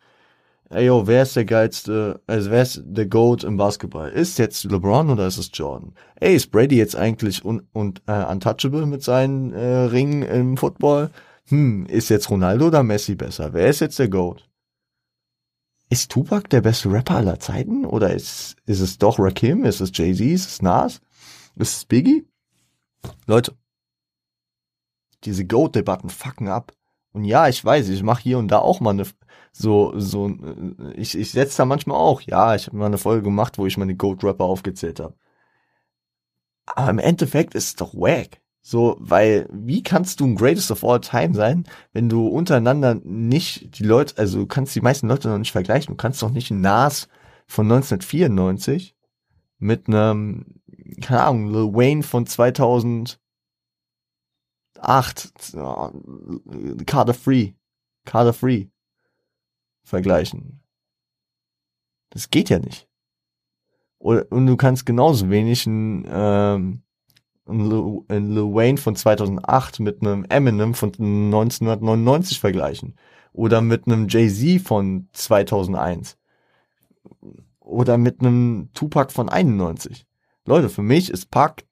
ey yo, wer ist der geilste, also wer ist der GOAT im Basketball? Ist jetzt LeBron oder ist es Jordan? Ey, ist Brady jetzt eigentlich un, und äh, untouchable mit seinen äh, Ringen im Football? Hm, ist jetzt Ronaldo oder Messi besser? Wer ist jetzt der GOAT? Ist Tupac der beste Rapper aller Zeiten? Oder ist, ist es doch Rakim? Ist es Jay-Z? Ist es Nas? Ist es Biggie? Leute, diese GOAT-Debatten fucken ab. Und ja, ich weiß, ich mache hier und da auch mal eine so so ich ich setze da manchmal auch. Ja, ich habe mal eine Folge gemacht, wo ich meine Goat Rapper aufgezählt habe. Aber im Endeffekt ist es doch wack. So, weil wie kannst du ein Greatest of All Time sein, wenn du untereinander nicht die Leute, also du kannst die meisten Leute noch nicht vergleichen. Du kannst doch nicht ein Nas von 1994 mit einem, keine Ahnung, Lil Wayne von 2000 8, Carter Free, Carter Free vergleichen. Das geht ja nicht. Und, und du kannst genauso wenig ein, ähm, ein, Lil, Lil Wayne von 2008 mit einem Eminem von 1999 vergleichen. Oder mit einem Jay-Z von 2001. Oder mit einem Tupac von 91. Leute, für mich ist Pac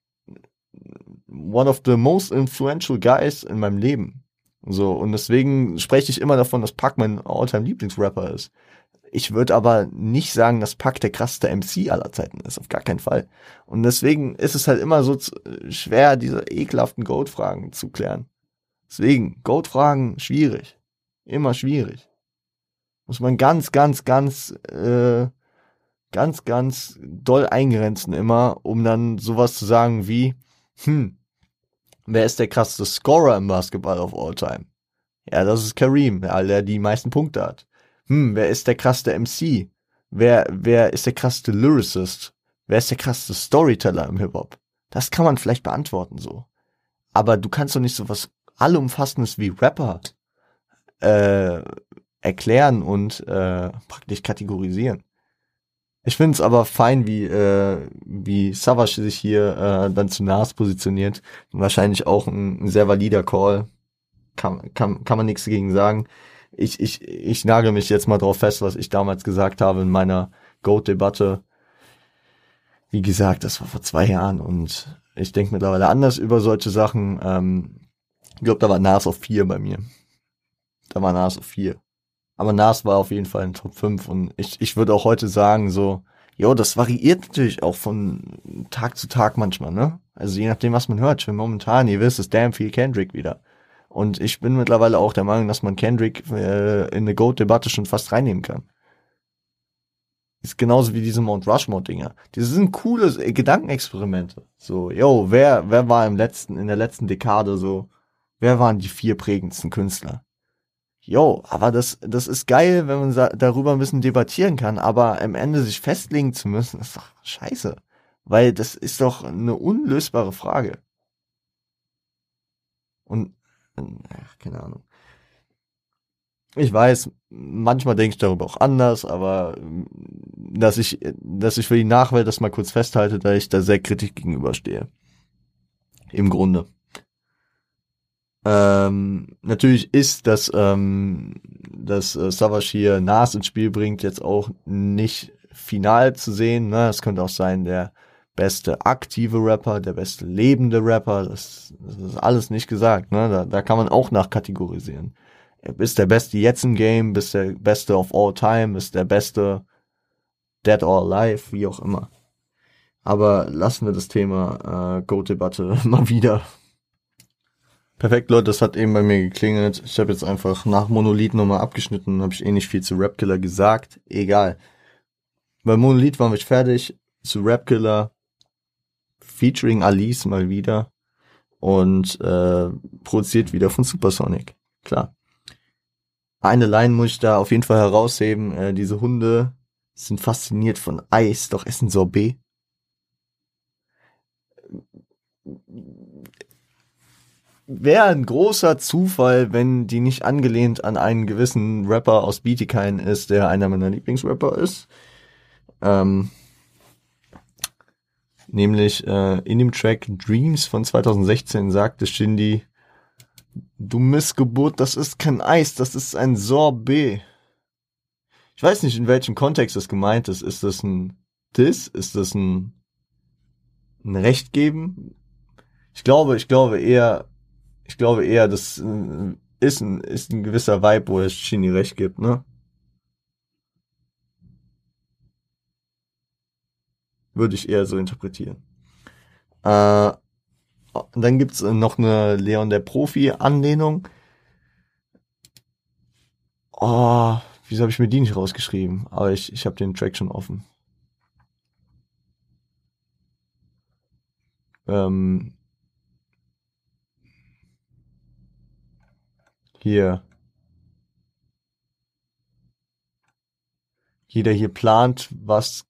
one of the most influential guys in meinem Leben. So, und deswegen spreche ich immer davon, dass Pac mein all-time Lieblingsrapper ist. Ich würde aber nicht sagen, dass Pac der krasseste MC aller Zeiten ist, auf gar keinen Fall. Und deswegen ist es halt immer so schwer, diese ekelhaften Goat-Fragen zu klären. Deswegen, Goat-Fragen schwierig. Immer schwierig. Muss man ganz, ganz, ganz, äh, ganz, ganz doll eingrenzen immer, um dann sowas zu sagen wie, hm, Wer ist der krasseste Scorer im Basketball of all time? Ja, das ist Kareem, der die meisten Punkte hat. Hm, wer ist der krasseste MC? Wer, wer ist der krasseste Lyricist? Wer ist der krasseste Storyteller im Hip-Hop? Das kann man vielleicht beantworten so. Aber du kannst doch nicht so was allumfassendes wie Rapper äh, erklären und äh, praktisch kategorisieren. Ich finde es aber fein, wie, äh, wie Savage sich hier äh, dann zu Nas positioniert. Wahrscheinlich auch ein, ein sehr valider Call. Kann, kann, kann man nichts dagegen sagen. Ich, ich, ich nagel mich jetzt mal drauf fest, was ich damals gesagt habe in meiner Goat-Debatte. Wie gesagt, das war vor zwei Jahren und ich denke mittlerweile anders über solche Sachen. Ähm, ich glaube, da war Nas auf vier bei mir. Da war Nas auf vier. Aber Nas war auf jeden Fall in Top 5 und ich, ich würde auch heute sagen, so, jo, das variiert natürlich auch von Tag zu Tag manchmal, ne? Also je nachdem, was man hört. Für momentan, ihr wisst, ist damn viel Kendrick wieder. Und ich bin mittlerweile auch der Meinung, dass man Kendrick äh, in eine Goat-Debatte schon fast reinnehmen kann. Ist genauso wie diese Mount Rushmore-Dinger. Die sind coole äh, Gedankenexperimente. So, yo, wer, wer war im letzten, in der letzten Dekade so, wer waren die vier prägendsten Künstler? Jo, aber das, das ist geil, wenn man darüber ein bisschen debattieren kann, aber am Ende sich festlegen zu müssen, ist doch scheiße. Weil das ist doch eine unlösbare Frage. Und, ach, keine Ahnung. ich weiß, manchmal denke ich darüber auch anders, aber dass ich, dass ich für die Nachwelt das mal kurz festhalte, da ich da sehr kritisch gegenüberstehe. Im Grunde. Ähm, natürlich ist, dass, ähm, dass äh, Savage hier Nas ins Spiel bringt, jetzt auch nicht final zu sehen. Ne? Es könnte auch sein, der beste aktive Rapper, der beste lebende Rapper. Das, das ist alles nicht gesagt. Ne? Da, da kann man auch nachkategorisieren. Ist der Beste jetzt im Game, bist der Beste of all time, ist der Beste dead or alive, wie auch immer. Aber lassen wir das Thema äh, Go-Debatte mal wieder Perfekt, Leute, das hat eben bei mir geklingelt. Ich habe jetzt einfach nach Monolith nochmal abgeschnitten, habe ich eh nicht viel zu Rapkiller gesagt. Egal. Bei Monolith waren wir fertig. Zu Rapkiller featuring Alice mal wieder und äh, produziert wieder von Supersonic. Klar. Eine Line muss ich da auf jeden Fall herausheben. Äh, diese Hunde sind fasziniert von Eis, doch essen Sorbet wäre ein großer Zufall, wenn die nicht angelehnt an einen gewissen Rapper aus Bietigheim ist, der einer meiner Lieblingsrapper ist. Ähm, nämlich äh, in dem Track Dreams von 2016 sagte Shindy, du Missgeburt, das ist kein Eis, das ist ein Sorbet. Ich weiß nicht, in welchem Kontext das gemeint ist. Ist das ein Diss? Ist das ein, ein Recht geben? Ich glaube, ich glaube eher, ich glaube eher, das äh, ist ein, ist ein gewisser Vibe, wo es Shinny recht gibt, ne? Würde ich eher so interpretieren. Äh, dann gibt's noch eine Leon der Profi-Anlehnung. Oh, wieso habe ich mir die nicht rausgeschrieben? Aber ich, ich habe den Track schon offen. Ähm, Hier. Jeder hier plant, was,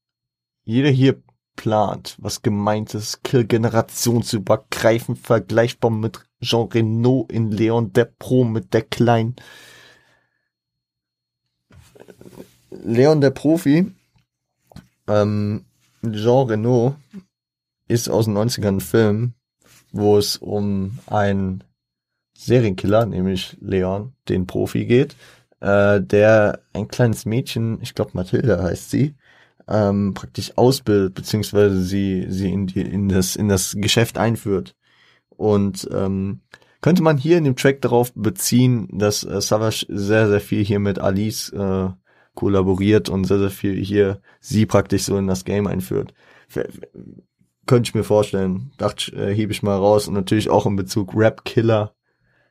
jeder hier plant, was gemeint ist, Kill generationsübergreifend vergleichbar mit Jean Reno in Leon der Pro mit der Klein. Leon der Profi, ähm, Jean Reno ist aus den 90ern ein Film, wo es um ein Serienkiller, nämlich Leon, den Profi geht, äh, der ein kleines Mädchen, ich glaube Mathilda heißt sie, ähm, praktisch ausbildet, beziehungsweise sie, sie in, die, in, das, in das Geschäft einführt. Und ähm, könnte man hier in dem Track darauf beziehen, dass äh, Savage sehr, sehr viel hier mit Alice äh, kollaboriert und sehr, sehr viel hier sie praktisch so in das Game einführt. Könnte ich mir vorstellen. Dachte, äh, hebe ich mal raus. Und natürlich auch in Bezug Rap Killer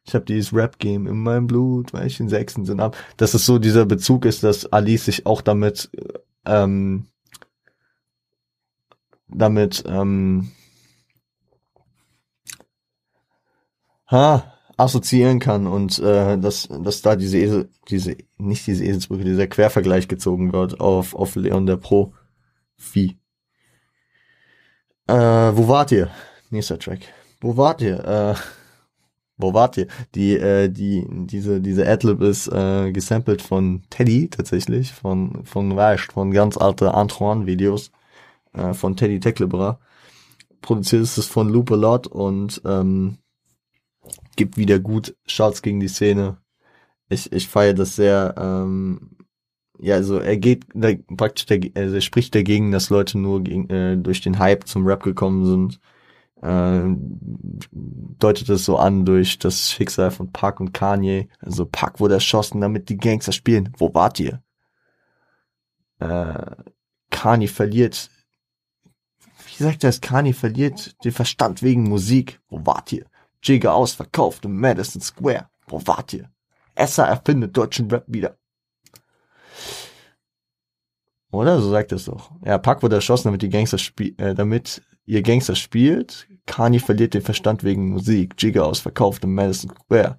ich habe dieses Rap-Game in meinem Blut, weil ich den sechsten Sinn habe. Dass es so dieser Bezug ist, dass Alice sich auch damit ähm, damit ähm, ha, assoziieren kann und äh, dass, dass da diese Esel, diese, nicht diese Eselsbrücke, dieser Quervergleich gezogen wird auf, auf Leon der Pro Vieh. Äh, wo wart ihr? Nächster Track. Wo wart ihr? Äh, wo wart ihr? Die, äh, die, diese, diese Adlib ist äh, gesampelt von Teddy tatsächlich, von, von Weißt, von ganz alte Antoine-Videos, äh, von Teddy Teckleberer. Produziert ist es von Loop a Lot und ähm, gibt wieder gut Shots gegen die Szene. Ich, ich feiere das sehr. Ähm, ja, also er geht praktisch, der, also er spricht dagegen, dass Leute nur gegen, äh, durch den Hype zum Rap gekommen sind äh, deutet es so an durch das Schicksal von Park und Kanye. Also Park wurde erschossen, damit die Gangster spielen. Wo wart ihr? Äh, Kanye verliert, wie sagt er es, Kanye verliert den Verstand wegen Musik. Wo wart ihr? Jigger ausverkauft im Madison Square. Wo wart ihr? Esser erfindet deutschen Rap wieder. Oder? So sagt es doch. Ja, Pack wurde erschossen, damit die Gangster spielen, äh, damit ihr Gangster spielt. Kanye verliert den Verstand wegen Musik. Jigger ausverkauft im Madison Square.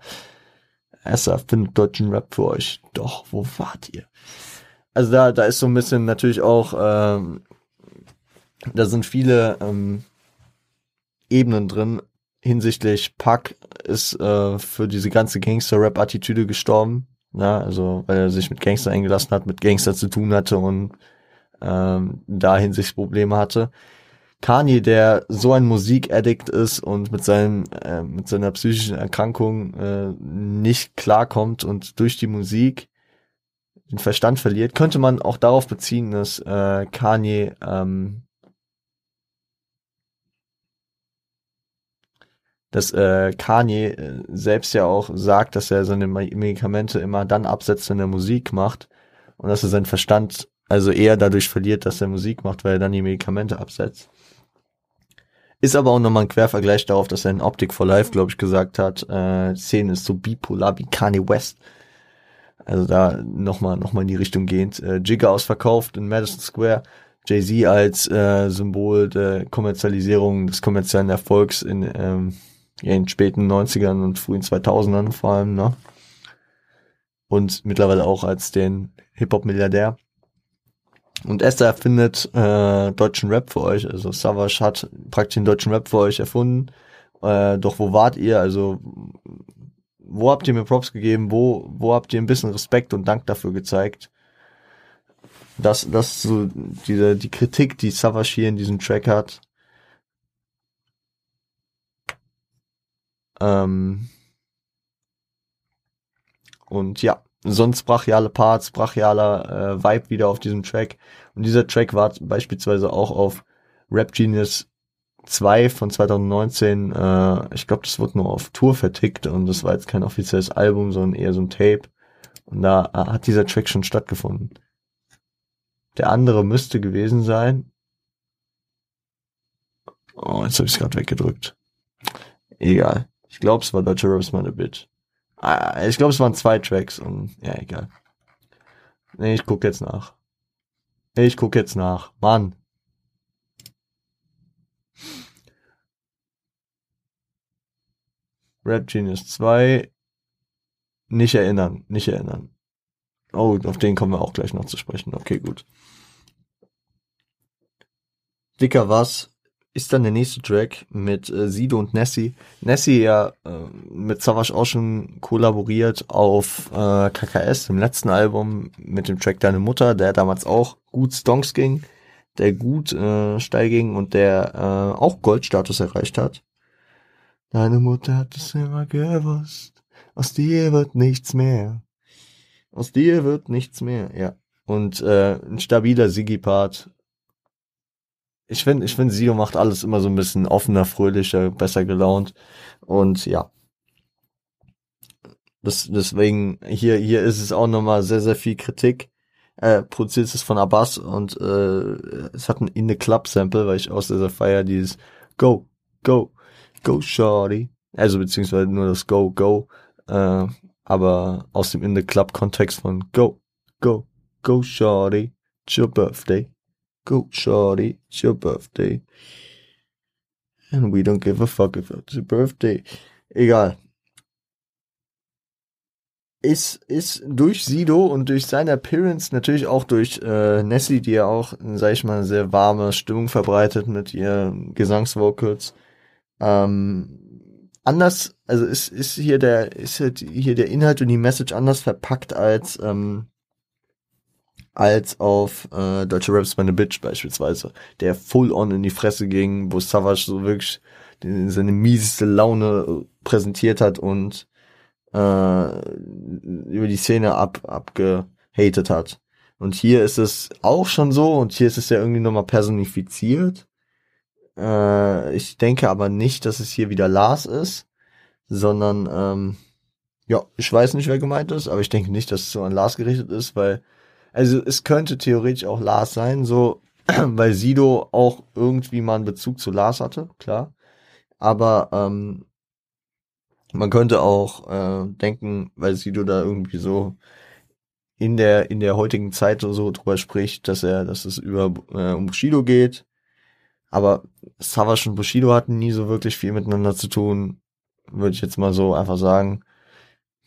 Esser findet deutschen Rap für euch. Doch, wo wart ihr? Also da, da ist so ein bisschen natürlich auch, ähm, da sind viele ähm, Ebenen drin. Hinsichtlich Pack ist äh, für diese ganze Gangster-Rap-Attitüde gestorben. Na, also weil er sich mit Gangster eingelassen hat, mit Gangster zu tun hatte und ähm, da Hinsichtsprobleme hatte. Kanye, der so ein Musikaddict ist und mit seinem äh, mit seiner psychischen Erkrankung äh, nicht klarkommt und durch die Musik den Verstand verliert, könnte man auch darauf beziehen, dass äh, Kanye ähm, dass äh, Kanye äh, selbst ja auch sagt, dass er seine Medikamente immer dann absetzt, wenn er Musik macht und dass er seinen Verstand also eher dadurch verliert, dass er Musik macht, weil er dann die Medikamente absetzt. Ist aber auch nochmal ein Quervergleich darauf, dass er in Optic for Life, glaube ich, gesagt hat, äh, Szene ist so bipolar wie Kanye West. Also da nochmal noch mal in die Richtung gehend. Äh, Jigger ausverkauft in Madison Square. Jay-Z als äh, Symbol der Kommerzialisierung, des kommerziellen Erfolgs in, ähm, in späten 90ern und frühen 2000ern vor allem, ne? Und mittlerweile auch als den Hip-Hop-Milliardär. Und Esther erfindet äh, deutschen Rap für euch. Also Savage hat praktisch den deutschen Rap für euch erfunden. Äh, doch wo wart ihr? Also wo habt ihr mir Props gegeben? Wo, wo habt ihr ein bisschen Respekt und Dank dafür gezeigt? Das, das ist so diese, die Kritik, die Savage hier in diesem Track hat. Ähm und ja, sonst brachiale Parts, brachialer äh, Vibe wieder auf diesem Track. Und dieser Track war beispielsweise auch auf Rap Genius 2 von 2019. Äh, ich glaube, das wurde nur auf Tour vertickt und das war jetzt kein offizielles Album, sondern eher so ein Tape. Und da äh, hat dieser Track schon stattgefunden. Der andere müsste gewesen sein. Oh, jetzt habe ich es gerade weggedrückt. Egal. Ich glaube, es war Deutsche Rose a Bitch. Ah, ich glaube, es waren zwei Tracks und ja, egal. Nee, ich guck jetzt nach. Ich guck jetzt nach. Mann. Rap Genius 2. Nicht erinnern, nicht erinnern. Oh, auf den kommen wir auch gleich noch zu sprechen. Okay, gut. Dicker was? Ist dann der nächste Track mit äh, Sido und Nessie. Nessie ja äh, mit Savage auch schon kollaboriert auf äh, KKS, dem letzten Album, mit dem Track Deine Mutter, der damals auch gut Stonks ging, der gut äh, steil ging und der äh, auch Goldstatus erreicht hat. Deine Mutter hat es immer gewusst, aus dir wird nichts mehr. Aus dir wird nichts mehr, ja. Und äh, ein stabiler Siggy-Part, ich finde, ich finde, Sido macht alles immer so ein bisschen offener, fröhlicher, besser gelaunt. Und ja. Das, deswegen, hier, hier ist es auch nochmal sehr, sehr viel Kritik. Äh, produziert es von Abbas und äh, es hat ein In the Club Sample, weil ich aus dieser Feier dieses Go, Go, Go Shorty. Also beziehungsweise nur das Go, Go. Äh, aber aus dem In the Club Kontext von Go, Go, Go Shorty, it's your birthday. Go, shorty, it's your birthday. And we don't give a fuck if it's your birthday. Egal. Ist, ist durch Sido und durch seine Appearance, natürlich auch durch äh, Nessie, die ja auch, sag ich mal, eine sehr warme Stimmung verbreitet mit ihren Gesangsvocals. Ähm, anders, also ist, ist hier der, ist hier der Inhalt und die Message anders verpackt als ähm, als auf äh, Deutsche Raps meine Bitch beispielsweise, der full on in die Fresse ging, wo Savage so wirklich seine mieseste Laune äh, präsentiert hat und äh, über die Szene ab abgehatet hat. Und hier ist es auch schon so und hier ist es ja irgendwie nochmal personifiziert. Äh, ich denke aber nicht, dass es hier wieder Lars ist, sondern ähm, ja, ich weiß nicht, wer gemeint ist, aber ich denke nicht, dass es so an Lars gerichtet ist, weil also es könnte theoretisch auch Lars sein, so, weil Sido auch irgendwie mal einen Bezug zu Lars hatte, klar. Aber ähm, man könnte auch äh, denken, weil Sido da irgendwie so in der in der heutigen Zeit so drüber spricht, dass er, dass es über äh, um Bushido geht. Aber Savage und Bushido hatten nie so wirklich viel miteinander zu tun, würde ich jetzt mal so einfach sagen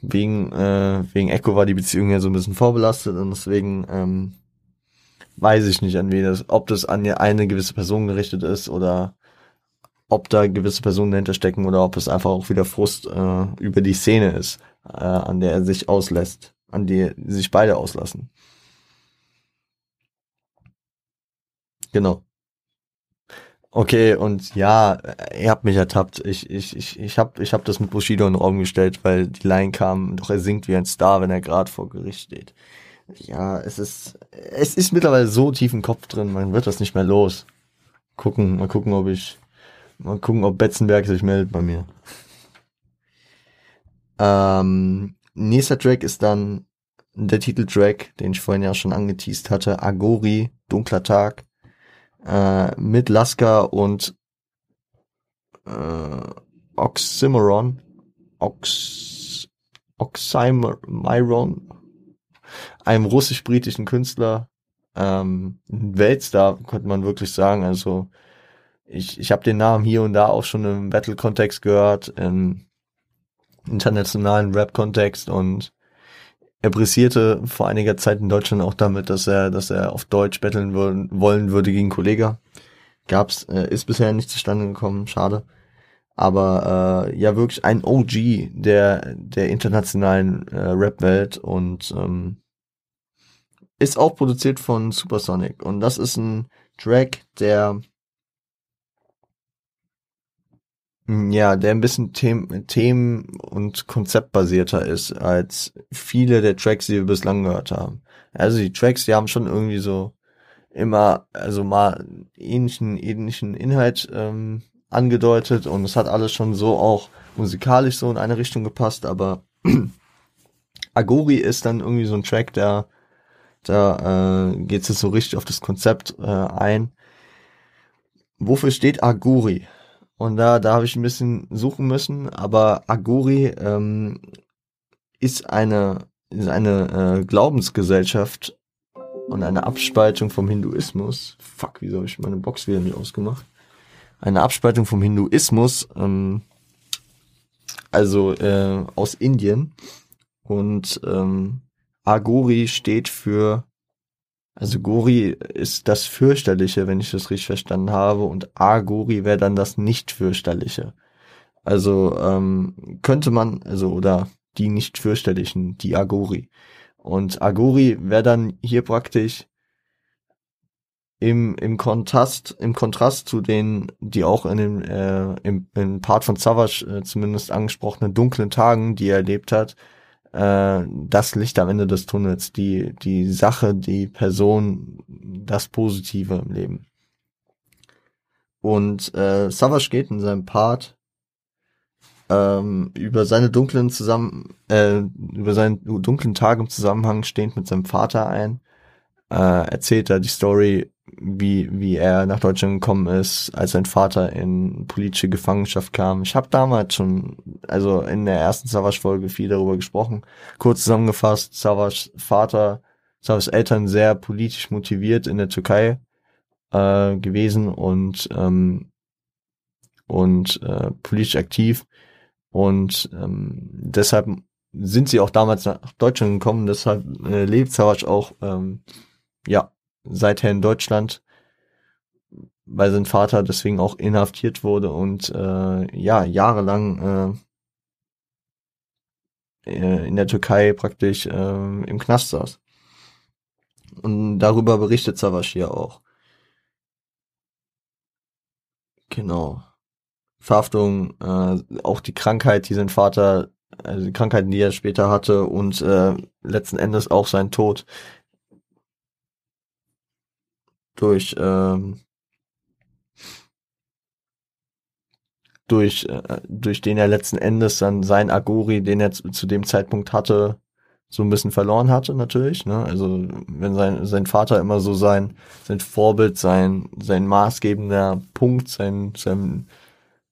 wegen, äh, wegen Echo war die Beziehung ja so ein bisschen vorbelastet und deswegen ähm, weiß ich nicht, an wen das, ob das an eine gewisse Person gerichtet ist oder ob da gewisse Personen dahinter stecken oder ob es einfach auch wieder Frust äh, über die Szene ist, äh, an der er sich auslässt. an die sich beide auslassen. Genau. Okay, und ja, ihr habt mich ertappt. Ich, ich, ich, ich hab, ich hab das mit Bushido in den Raum gestellt, weil die Line kam, doch er singt wie ein Star, wenn er gerade vor Gericht steht. Ja, es ist, es ist mittlerweile so tief im Kopf drin, man wird das nicht mehr los. Gucken, mal gucken, ob ich, mal gucken, ob Betzenberg sich meldet bei mir. Ähm, nächster Track ist dann der Titeltrack, den ich vorhin ja schon angeteased hatte, Agori, Dunkler Tag äh, mit Laska und äh, Oxymoron, Ox, Oxymoron, einem russisch-britischen Künstler, ähm, Weltstar, könnte man wirklich sagen. Also ich, ich habe den Namen hier und da auch schon im Battle-Kontext gehört, im internationalen Rap-Kontext und er brisierte vor einiger Zeit in Deutschland auch damit, dass er, dass er auf Deutsch betteln wollen, wollen würde gegen Kollega. Gab's, äh, ist bisher nicht zustande gekommen, schade. Aber äh, ja, wirklich ein OG der, der internationalen äh, Rap-Welt und ähm, ist auch produziert von Supersonic. Und das ist ein Track, der Ja, der ein bisschen Themen, und konzeptbasierter ist als viele der Tracks, die wir bislang gehört haben. Also die Tracks, die haben schon irgendwie so immer, also mal ähnlichen, ähnlichen Inhalt ähm, angedeutet und es hat alles schon so auch musikalisch so in eine Richtung gepasst, aber Agori ist dann irgendwie so ein Track, der da äh, geht es so richtig auf das Konzept äh, ein. Wofür steht Aguri? Und da, da habe ich ein bisschen suchen müssen, aber Aguri ähm, ist eine, ist eine äh, Glaubensgesellschaft und eine Abspaltung vom Hinduismus. Fuck, wieso habe ich meine Box wieder nicht ausgemacht? Eine Abspaltung vom Hinduismus, ähm, also äh, aus Indien. Und ähm, Aguri steht für also Gori ist das fürchterliche, wenn ich das richtig verstanden habe, und Agori wäre dann das nicht fürchterliche. Also ähm, könnte man, also oder die nicht fürchterlichen, die Agori. Und Agori wäre dann hier praktisch im, im Kontrast, im Kontrast zu den, die auch in dem, äh, im, im Part von Savage äh, zumindest angesprochenen dunklen Tagen, die er erlebt hat, äh, das Licht am Ende des Tunnels, die, die Sache, die Person, das Positive im Leben. Und äh, Savage geht in seinem Part ähm, über seine dunklen zusammen äh, über seinen dunklen Tag im Zusammenhang stehend mit seinem Vater ein, äh, erzählt er die Story wie, wie er nach Deutschland gekommen ist, als sein Vater in politische Gefangenschaft kam. Ich habe damals schon, also in der ersten Savage-Folge viel darüber gesprochen. Kurz zusammengefasst, Savage Vater, Savage Eltern sehr politisch motiviert in der Türkei äh, gewesen und ähm, und äh, politisch aktiv und ähm, deshalb sind sie auch damals nach Deutschland gekommen, deshalb äh, lebt Savage auch ähm, ja seither in Deutschland, weil sein Vater deswegen auch inhaftiert wurde und äh, ja, jahrelang äh, äh, in der Türkei praktisch äh, im Knast saß. Und darüber berichtet Savasch hier auch. Genau. Verhaftung, äh, auch die Krankheit, die sein Vater, also die Krankheiten, die er später hatte und äh, letzten Endes auch sein Tod durch ähm, durch äh, durch den er letzten Endes dann sein Agori, den er zu, zu dem Zeitpunkt hatte, so ein bisschen verloren hatte natürlich. Ne? Also wenn sein sein Vater immer so sein sein Vorbild, sein sein maßgebender Punkt, sein sein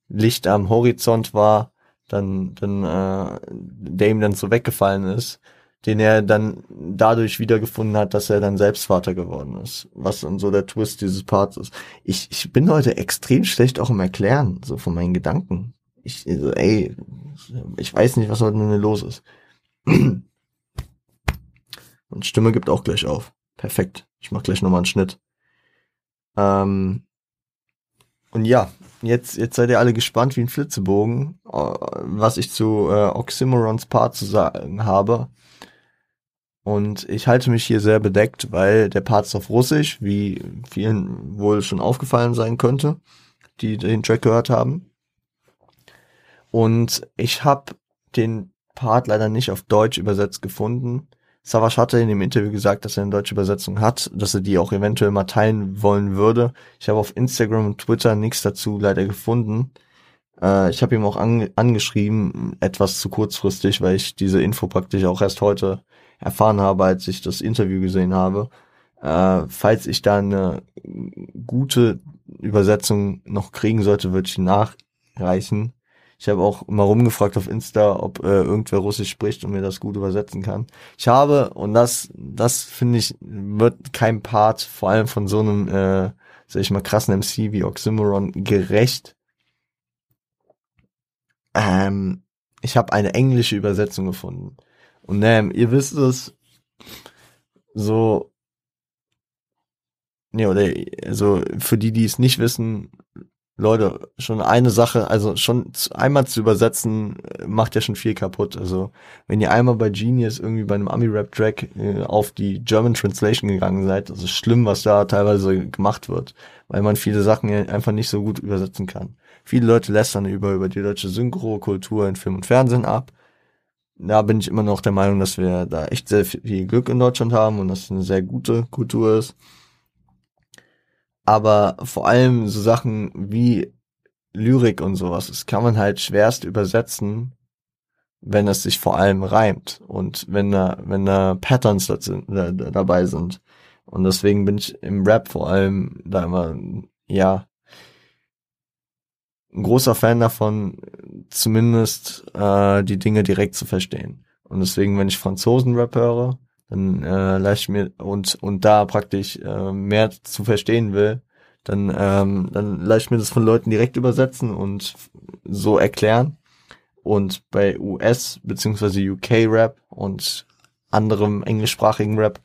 Licht am Horizont war, dann dann äh, der ihm dann so weggefallen ist, den er dann dadurch wiedergefunden hat, dass er dann selbst Vater geworden ist. Was dann so der Twist dieses Parts ist. Ich, ich bin heute extrem schlecht auch im Erklären, so von meinen Gedanken. Ich, also, ey, ich weiß nicht, was heute mit los ist. Und Stimme gibt auch gleich auf. Perfekt. Ich mach gleich nochmal einen Schnitt. Ähm, und ja, jetzt, jetzt seid ihr alle gespannt wie ein Flitzebogen, äh, was ich zu äh, Oxymorons Part zu sagen habe. Und ich halte mich hier sehr bedeckt, weil der Part ist auf Russisch, wie vielen wohl schon aufgefallen sein könnte, die den Track gehört haben. Und ich habe den Part leider nicht auf Deutsch übersetzt gefunden. Savas hatte in dem Interview gesagt, dass er eine deutsche Übersetzung hat, dass er die auch eventuell mal teilen wollen würde. Ich habe auf Instagram und Twitter nichts dazu leider gefunden. Äh, ich habe ihm auch an, angeschrieben, etwas zu kurzfristig, weil ich diese Info praktisch auch erst heute erfahren habe, als ich das Interview gesehen habe. Äh, falls ich da eine gute Übersetzung noch kriegen sollte, würde ich nachreichen. Ich habe auch mal rumgefragt auf Insta, ob äh, irgendwer Russisch spricht und mir das gut übersetzen kann. Ich habe, und das, das finde ich, wird kein Part, vor allem von so einem, äh, sag ich mal, krassen MC wie Oxymoron gerecht. Ähm, ich habe eine englische Übersetzung gefunden. Und ähm, ihr wisst es, so, nee, oder, also für die, die es nicht wissen, Leute, schon eine Sache, also schon einmal zu übersetzen, äh, macht ja schon viel kaputt. Also wenn ihr einmal bei Genius irgendwie bei einem Ami-Rap-Track äh, auf die German Translation gegangen seid, das ist schlimm, was da teilweise gemacht wird, weil man viele Sachen einfach nicht so gut übersetzen kann. Viele Leute lästern über, über die deutsche Synchro-Kultur in Film und Fernsehen ab. Da bin ich immer noch der Meinung, dass wir da echt sehr viel Glück in Deutschland haben und dass es eine sehr gute Kultur ist aber vor allem so Sachen wie Lyrik und sowas, das kann man halt schwerst übersetzen, wenn es sich vor allem reimt und wenn da, wenn da Patterns dazu, da, dabei sind. Und deswegen bin ich im Rap vor allem da immer, ja, ein großer Fan davon, zumindest äh, die Dinge direkt zu verstehen. Und deswegen, wenn ich Franzosen-Rap höre, dann äh, leicht mir und und da praktisch äh, mehr zu verstehen will, dann ähm, dann leicht mir das von Leuten direkt übersetzen und so erklären. Und bei US beziehungsweise UK Rap und anderem englischsprachigen Rap,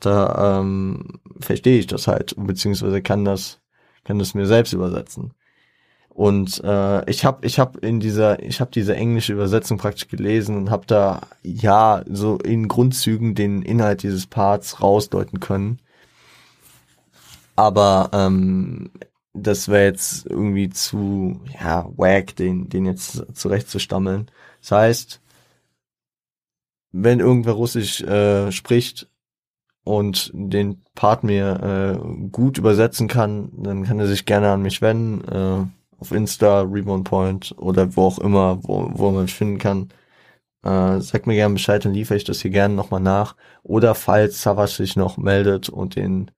da ähm, verstehe ich das halt beziehungsweise kann das kann das mir selbst übersetzen. Und äh, ich habe ich hab in dieser ich habe diese englische Übersetzung praktisch gelesen und habe da ja so in Grundzügen den Inhalt dieses Parts rausdeuten können. Aber ähm, das wäre jetzt irgendwie zu ja wack, den den jetzt zurechtzustammeln. Das heißt, wenn irgendwer Russisch äh, spricht und den Part mir äh, gut übersetzen kann, dann kann er sich gerne an mich wenden. Äh, auf Insta, Rebound Point oder wo auch immer, wo, wo man mich finden kann. Äh, sagt mir gerne Bescheid, dann liefere ich das hier gerne nochmal nach. Oder falls Savas sich noch meldet und den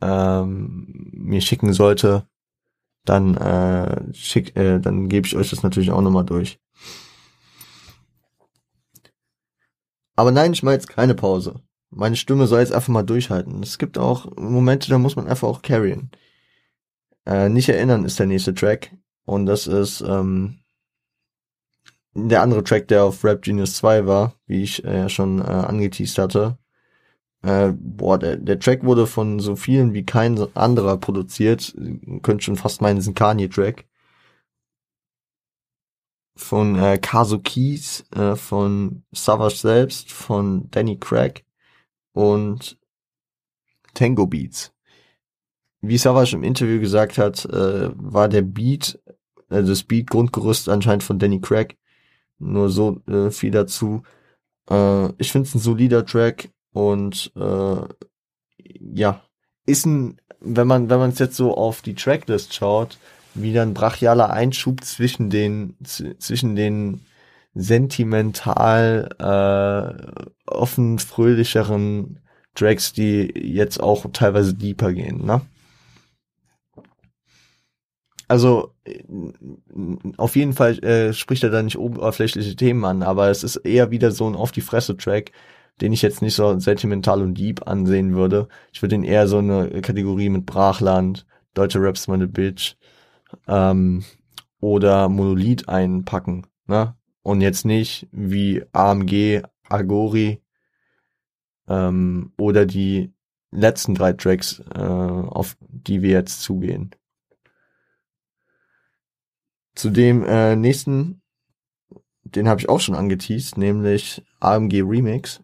ähm, mir schicken sollte, dann äh, schick, äh, dann gebe ich euch das natürlich auch nochmal durch. Aber nein, ich mache jetzt keine Pause. Meine Stimme soll jetzt einfach mal durchhalten. Es gibt auch Momente, da muss man einfach auch carryen. Äh, nicht erinnern ist der nächste Track. Und das ist ähm, der andere Track, der auf Rap Genius 2 war, wie ich äh, ja schon äh, angeteased hatte. Äh, boah, der, der Track wurde von so vielen wie kein anderer produziert. Könnt schon fast meinen, es ist ein Kanye-Track. Von äh, Kazo Keys, äh, von Savage selbst, von Danny Craig und Tango Beats wie Savage im Interview gesagt hat, äh, war der Beat, also das Beat-Grundgerüst anscheinend von Danny Craig. Nur so äh, viel dazu. Äh, ich finde es ein solider Track und äh, ja, ist ein, wenn man, wenn man es jetzt so auf die Tracklist schaut, wieder ein brachialer Einschub zwischen den, zwischen den sentimental äh, offen fröhlicheren Tracks, die jetzt auch teilweise deeper gehen, ne? Also auf jeden Fall äh, spricht er da nicht oberflächliche Themen an, aber es ist eher wieder so ein auf die Fresse Track, den ich jetzt nicht so sentimental und deep ansehen würde. Ich würde ihn eher so eine Kategorie mit Brachland, deutsche Raps meine Bitch ähm, oder Monolith einpacken, ne? Und jetzt nicht wie AMG, Agori ähm, oder die letzten drei Tracks, äh, auf die wir jetzt zugehen. Zu dem äh, nächsten, den habe ich auch schon angeteased, nämlich AMG Remix.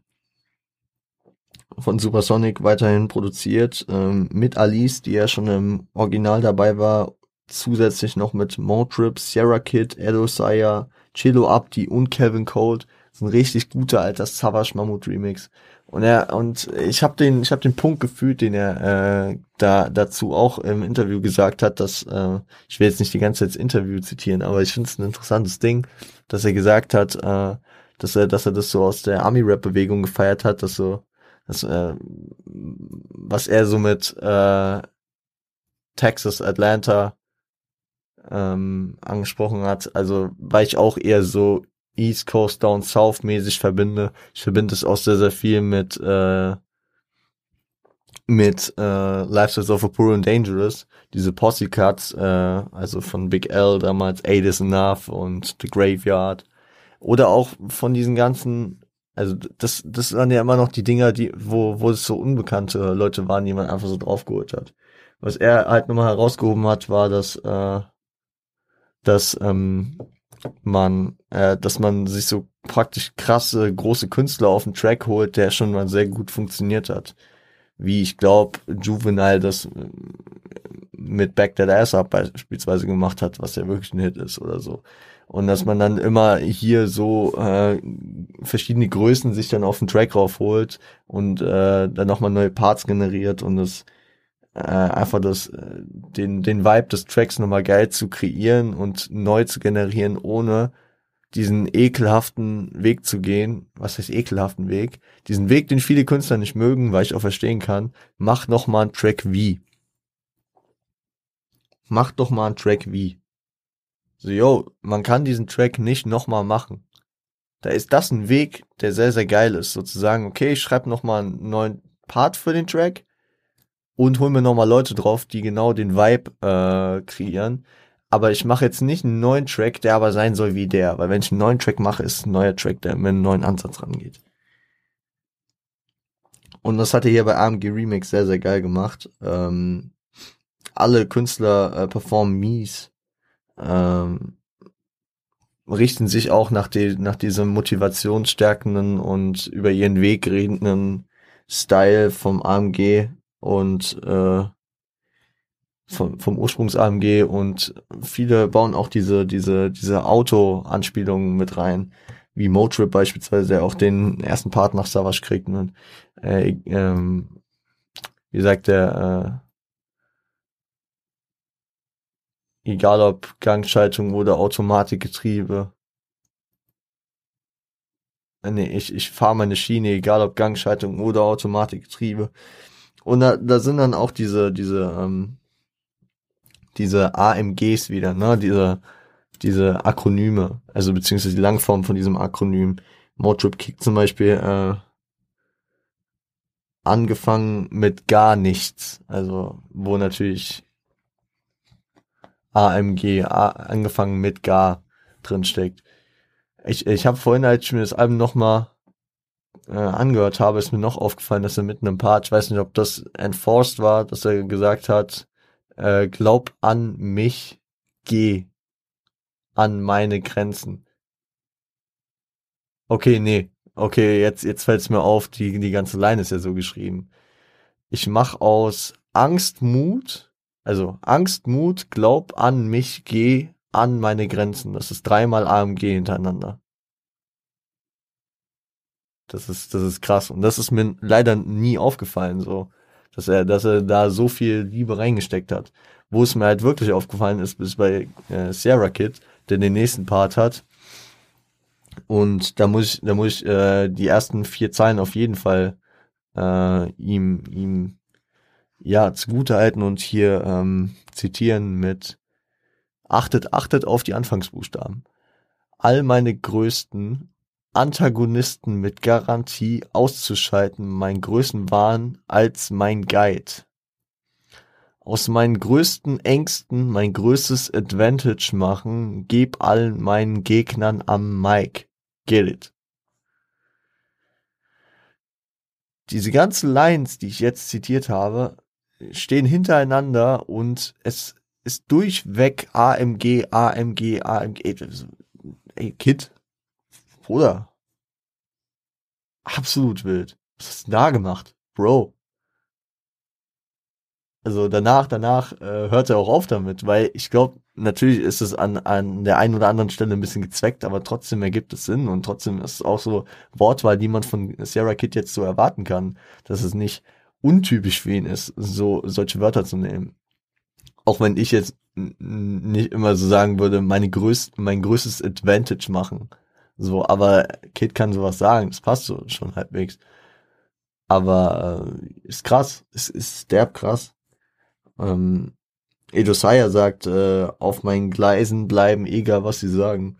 von Supersonic weiterhin produziert, ähm, mit Alice, die ja schon im Original dabei war, zusätzlich noch mit Motrip, Sierra Kid, Edo Saya, Chilo Abdi und Kevin Cold. Das ist ein richtig guter alter Savage Mammut Remix. Und er und ich habe den ich habe den Punkt gefühlt, den er äh, da dazu auch im Interview gesagt hat, dass äh, ich will jetzt nicht die ganze Zeit das Interview zitieren, aber ich finde es ein interessantes Ding, dass er gesagt hat, äh, dass er dass er das so aus der Army Rap Bewegung gefeiert hat, dass so das, äh, was er so mit äh, Texas, Atlanta ähm, angesprochen hat. Also, weil ich auch eher so East Coast Down South mäßig verbinde. Ich verbinde es auch sehr, sehr viel mit äh, mit äh, Lifestyles of a Poor and Dangerous, diese Posse Cuts, äh, also von Big L damals, Eight is Enough und The Graveyard. Oder auch von diesen ganzen also das, das waren ja immer noch die Dinger, die, wo, wo es so unbekannte Leute waren, die man einfach so draufgeholt hat. Was er halt nochmal herausgehoben hat, war, dass, äh, dass ähm, man, äh, dass man sich so praktisch krasse, große Künstler auf den Track holt, der schon mal sehr gut funktioniert hat. Wie ich glaube, Juvenile das äh, mit Back That Ass Up beispielsweise gemacht hat, was ja wirklich ein Hit ist oder so. Und dass man dann immer hier so äh, verschiedene Größen sich dann auf den Track raufholt und äh, dann nochmal neue Parts generiert und das äh, einfach das, äh, den, den Vibe des Tracks nochmal geil zu kreieren und neu zu generieren, ohne diesen ekelhaften Weg zu gehen. Was heißt ekelhaften Weg? Diesen Weg, den viele Künstler nicht mögen, weil ich auch verstehen kann. Mach noch mal einen Track wie. Mach doch mal einen Track wie. So, yo, man kann diesen Track nicht nochmal machen. Da ist das ein Weg, der sehr, sehr geil ist. Sozusagen, okay, ich schreibe nochmal einen neuen Part für den Track und hol mir nochmal Leute drauf, die genau den Vibe äh, kreieren. Aber ich mache jetzt nicht einen neuen Track, der aber sein soll wie der. Weil wenn ich einen neuen Track mache, ist ein neuer Track, der mit einem neuen Ansatz rangeht. Und das hat er hier bei AMG Remix sehr, sehr geil gemacht. Ähm, alle Künstler äh, performen mies ähm, richten sich auch nach, die, nach diesem motivationsstärkenden und über ihren Weg redenden Style vom AMG und äh, vom, vom Ursprungs-AMG und viele bauen auch diese, diese, diese Auto-Anspielungen mit rein, wie Motrip beispielsweise, der auch den ersten Part nach Savage kriegt. Und, äh, ähm, wie sagt der, äh, Egal ob Gangschaltung oder Automatikgetriebe. Äh, nee, ich, ich fahre meine Schiene, egal ob Gangschaltung oder Automatikgetriebe. Und da, da sind dann auch diese, diese, ähm, diese AMGs wieder, ne, diese, diese Akronyme, also beziehungsweise die Langform von diesem Akronym. Motrip Kick zum Beispiel, äh, angefangen mit gar nichts, also wo natürlich AMG, A, angefangen mit Gar drinsteckt. Ich, ich habe vorhin, als ich mir das Album nochmal äh, angehört habe, ist mir noch aufgefallen, dass er mitten im Part, ich weiß nicht, ob das enforced war, dass er gesagt hat, äh, glaub an mich, geh an meine Grenzen. Okay, nee. Okay, jetzt, jetzt fällt es mir auf, die, die ganze Line ist ja so geschrieben. Ich mach aus Angst Mut also Angst, Mut, glaub an mich, geh an meine Grenzen. Das ist dreimal AMG hintereinander. Das ist, das ist krass. Und das ist mir leider nie aufgefallen, so. Dass er, dass er da so viel Liebe reingesteckt hat. Wo es mir halt wirklich aufgefallen ist, ist bei äh, Sierra Kid, der den nächsten Part hat. Und da muss ich, da muss ich äh, die ersten vier Zeilen auf jeden Fall äh, ihm, ihm ja, zugutehalten und hier ähm, zitieren mit Achtet, achtet auf die Anfangsbuchstaben. All meine größten Antagonisten mit Garantie auszuschalten, mein Größenwahn als mein Guide. Aus meinen größten Ängsten mein größtes Advantage machen, geb allen meinen Gegnern am Mic. Get it. Diese ganzen Lines, die ich jetzt zitiert habe, stehen hintereinander und es ist durchweg AMG, AMG, AMG. Ey, Kid, Bruder. Absolut wild. Was hast du denn da gemacht? Bro. Also danach, danach äh, hört er auch auf damit, weil ich glaube, natürlich ist es an, an der einen oder anderen Stelle ein bisschen gezweckt, aber trotzdem ergibt es Sinn und trotzdem ist es auch so Wortwahl, die man von Sarah Kid jetzt so erwarten kann, dass es nicht untypisch für ihn ist, so solche Wörter zu nehmen. Auch wenn ich jetzt nicht immer so sagen würde, meine größt, mein größtes Advantage machen. So, aber Kid kann sowas sagen, das passt so schon halbwegs. Aber äh, ist krass, ist, ist derb krass. Ähm, Edosaya sagt, äh, auf meinen Gleisen bleiben, egal was sie sagen.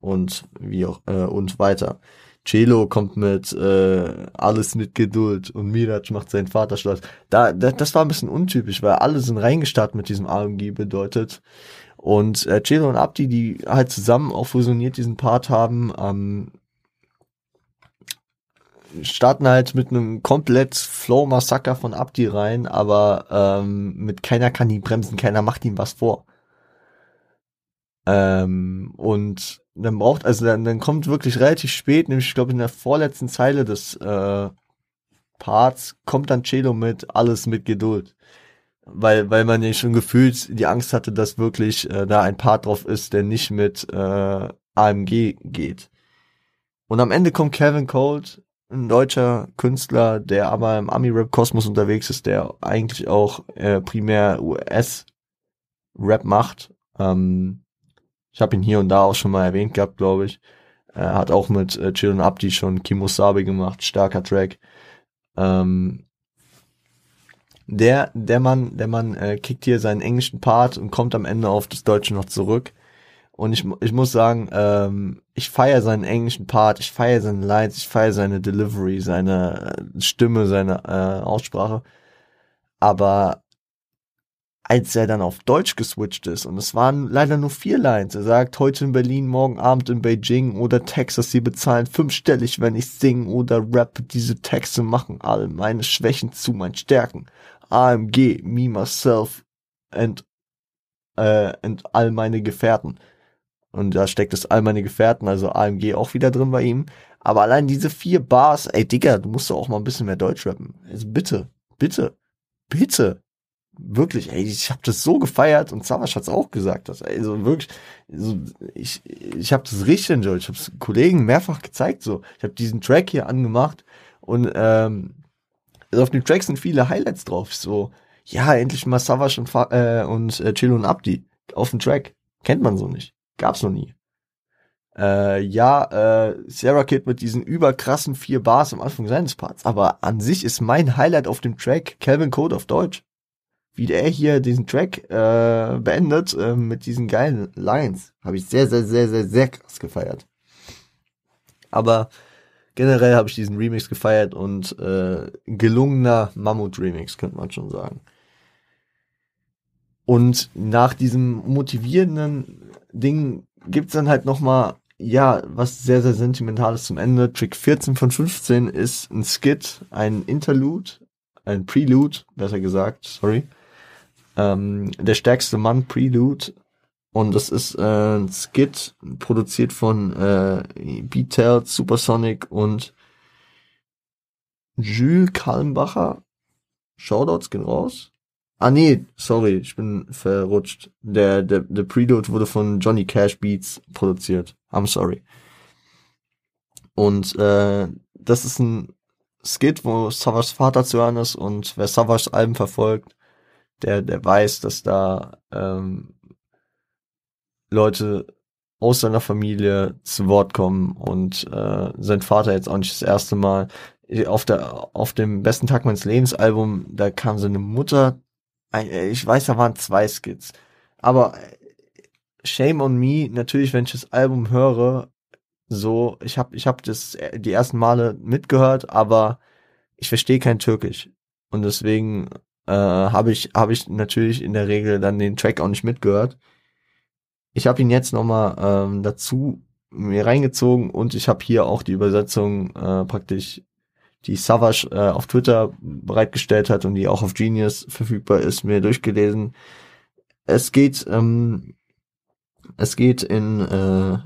Und wie auch, äh, und weiter. Celo kommt mit äh, alles mit Geduld und Miraj macht seinen Vater stolz. Da, da, das war ein bisschen untypisch, weil alle sind reingestartet mit diesem AMG bedeutet. Und äh, Celo und Abdi, die halt zusammen auch fusioniert diesen Part haben, ähm, starten halt mit einem komplett Flow-Massaker von Abdi rein, aber ähm, mit keiner kann ihn bremsen, keiner macht ihm was vor. Ähm, und dann braucht, also dann, dann kommt wirklich relativ spät, nämlich ich glaube in der vorletzten Zeile des äh, Parts kommt dann Cello mit alles mit Geduld. Weil, weil man ja schon gefühlt die Angst hatte, dass wirklich äh, da ein Part drauf ist, der nicht mit äh, AMG geht. Und am Ende kommt Kevin Cold, ein deutscher Künstler, der aber im Ami-Rap-Kosmos unterwegs ist, der eigentlich auch äh, primär US-Rap macht. Ähm, ich habe ihn hier und da auch schon mal erwähnt gehabt, glaube ich. Er hat auch mit äh, Chill und Abdi schon Kimosabe gemacht, starker Track. Ähm, der, der Mann, der Mann äh, kickt hier seinen englischen Part und kommt am Ende auf das Deutsche noch zurück. Und ich, ich muss sagen, ähm, ich feiere seinen englischen Part, ich feiere seine Lines, ich feiere seine Delivery, seine äh, Stimme, seine äh, Aussprache. Aber als er dann auf Deutsch geswitcht ist, und es waren leider nur vier Lines, er sagt, heute in Berlin, morgen Abend in Beijing oder Texas, sie bezahlen fünfstellig, wenn ich sing oder rap, diese Texte machen all meine Schwächen zu meinen Stärken. AMG, me, myself and, äh, and all meine Gefährten. Und da steckt es all meine Gefährten, also AMG auch wieder drin bei ihm. Aber allein diese vier Bars, ey Digga, du musst doch auch mal ein bisschen mehr Deutsch rappen. Also bitte, bitte, bitte. Wirklich, ey, ich habe das so gefeiert und Savasch hat's auch gesagt, dass, also wirklich, so, ich, ich habe das richtig enjoyed. Ich habe es Kollegen mehrfach gezeigt, so. Ich habe diesen Track hier angemacht und ähm, also auf dem Track sind viele Highlights drauf. So, ja, endlich mal Savasch und, äh, und äh, Chill und Abdi auf dem Track. Kennt man so nicht. Gab's noch nie. Äh, ja, äh, Sarah Kid mit diesen überkrassen vier Bars am Anfang seines Parts. Aber an sich ist mein Highlight auf dem Track Calvin Code auf Deutsch. Wie der hier diesen Track äh, beendet äh, mit diesen geilen Lines. Habe ich sehr, sehr, sehr, sehr, sehr krass gefeiert. Aber generell habe ich diesen Remix gefeiert und äh, gelungener Mammut-Remix, könnte man schon sagen. Und nach diesem motivierenden Ding gibt's dann halt nochmal, ja, was sehr, sehr sentimentales zum Ende. Trick 14 von 15 ist ein Skit, ein Interlude, ein Prelude, besser gesagt, sorry. Ähm, der stärkste Mann Prelude. Und das ist äh, ein Skit, produziert von äh, Beatel, Supersonic und Jules Kallenbacher. Shoutouts gehen raus. Ah nee, sorry, ich bin verrutscht. Der, der, der Prelude wurde von Johnny Cash Beats produziert. I'm sorry. Und äh, das ist ein Skit, wo Savage Vater zu hören ist und wer Savage Alben verfolgt, der, der weiß, dass da ähm, Leute aus seiner Familie zu Wort kommen und äh, sein Vater jetzt auch nicht das erste Mal auf der auf dem besten Tag meines Lebens Album, da kam seine Mutter äh, ich weiß, da waren zwei Skits. Aber äh, Shame on Me, natürlich, wenn ich das Album höre, so, ich habe ich hab das äh, die ersten Male mitgehört, aber ich verstehe kein Türkisch. Und deswegen äh, habe ich, hab ich natürlich in der Regel dann den Track auch nicht mitgehört. Ich habe ihn jetzt nochmal ähm, dazu mir reingezogen und ich habe hier auch die Übersetzung äh, praktisch die Savage äh, auf Twitter bereitgestellt hat und die auch auf Genius verfügbar ist, mir durchgelesen. Es geht, ähm, es geht in, äh,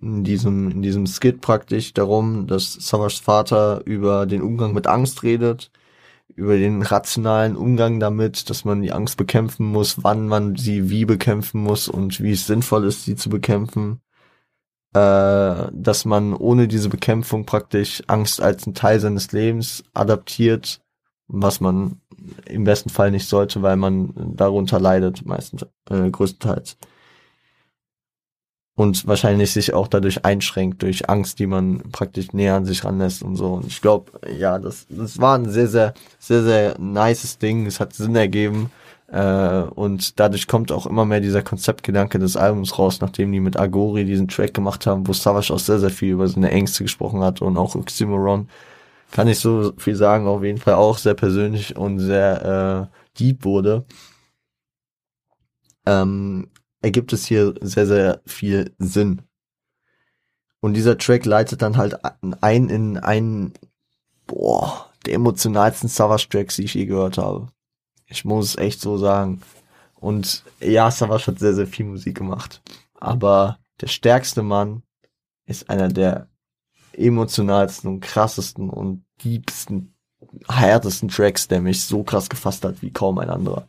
in diesem, in diesem Skit praktisch darum, dass Savage Vater über den Umgang mit Angst redet, über den rationalen Umgang damit, dass man die Angst bekämpfen muss, wann man sie wie bekämpfen muss und wie es sinnvoll ist, sie zu bekämpfen. Äh, dass man ohne diese Bekämpfung praktisch Angst als ein Teil seines Lebens adaptiert, was man im besten Fall nicht sollte, weil man darunter leidet, meistens, äh, größtenteils und wahrscheinlich sich auch dadurch einschränkt durch Angst, die man praktisch näher an sich ranlässt und so. Und ich glaube, ja, das, das war ein sehr, sehr, sehr, sehr nices Ding. Es hat Sinn ergeben. Äh, und dadurch kommt auch immer mehr dieser Konzeptgedanke des Albums raus, nachdem die mit Agori diesen Track gemacht haben, wo Savage auch sehr, sehr viel über seine Ängste gesprochen hat und auch Oxymoron. Kann ich so viel sagen, auf jeden Fall auch sehr persönlich und sehr äh, deep wurde. Ähm, ergibt es hier sehr, sehr viel Sinn. Und dieser Track leitet dann halt ein in einen, boah, der emotionalsten Savage Tracks, die ich je gehört habe. Ich muss es echt so sagen. Und ja, Savage hat sehr, sehr viel Musik gemacht. Aber der stärkste Mann ist einer der emotionalsten und krassesten und diebsten, härtesten Tracks, der mich so krass gefasst hat wie kaum ein anderer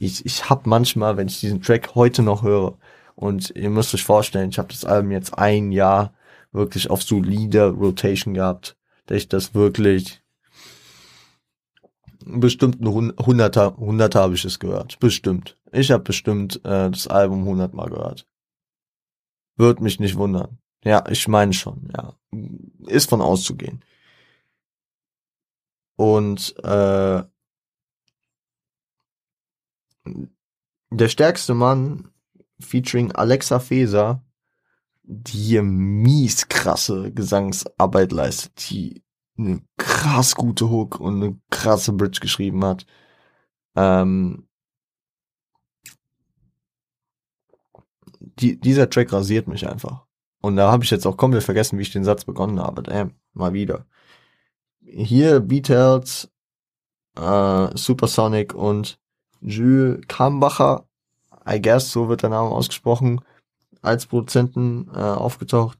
ich, ich habe manchmal, wenn ich diesen Track heute noch höre, und ihr müsst euch vorstellen, ich habe das Album jetzt ein Jahr wirklich auf solide Rotation gehabt, dass ich das wirklich bestimmt ein Hunderter, Hunderter habe ich es gehört. Bestimmt. Ich habe bestimmt äh, das Album hundertmal gehört. Würde mich nicht wundern. Ja, ich meine schon, ja. Ist von auszugehen. Und äh, der stärkste Mann featuring Alexa Feser, die hier mies krasse Gesangsarbeit leistet, die eine krass gute Hook und eine krasse Bridge geschrieben hat. Ähm, die, dieser Track rasiert mich einfach. Und da habe ich jetzt auch komplett vergessen, wie ich den Satz begonnen habe. Damn, mal wieder. Hier Beatles, äh, Supersonic und Jules Kambacher, I guess, so wird der Name ausgesprochen, als Produzenten äh, aufgetaucht.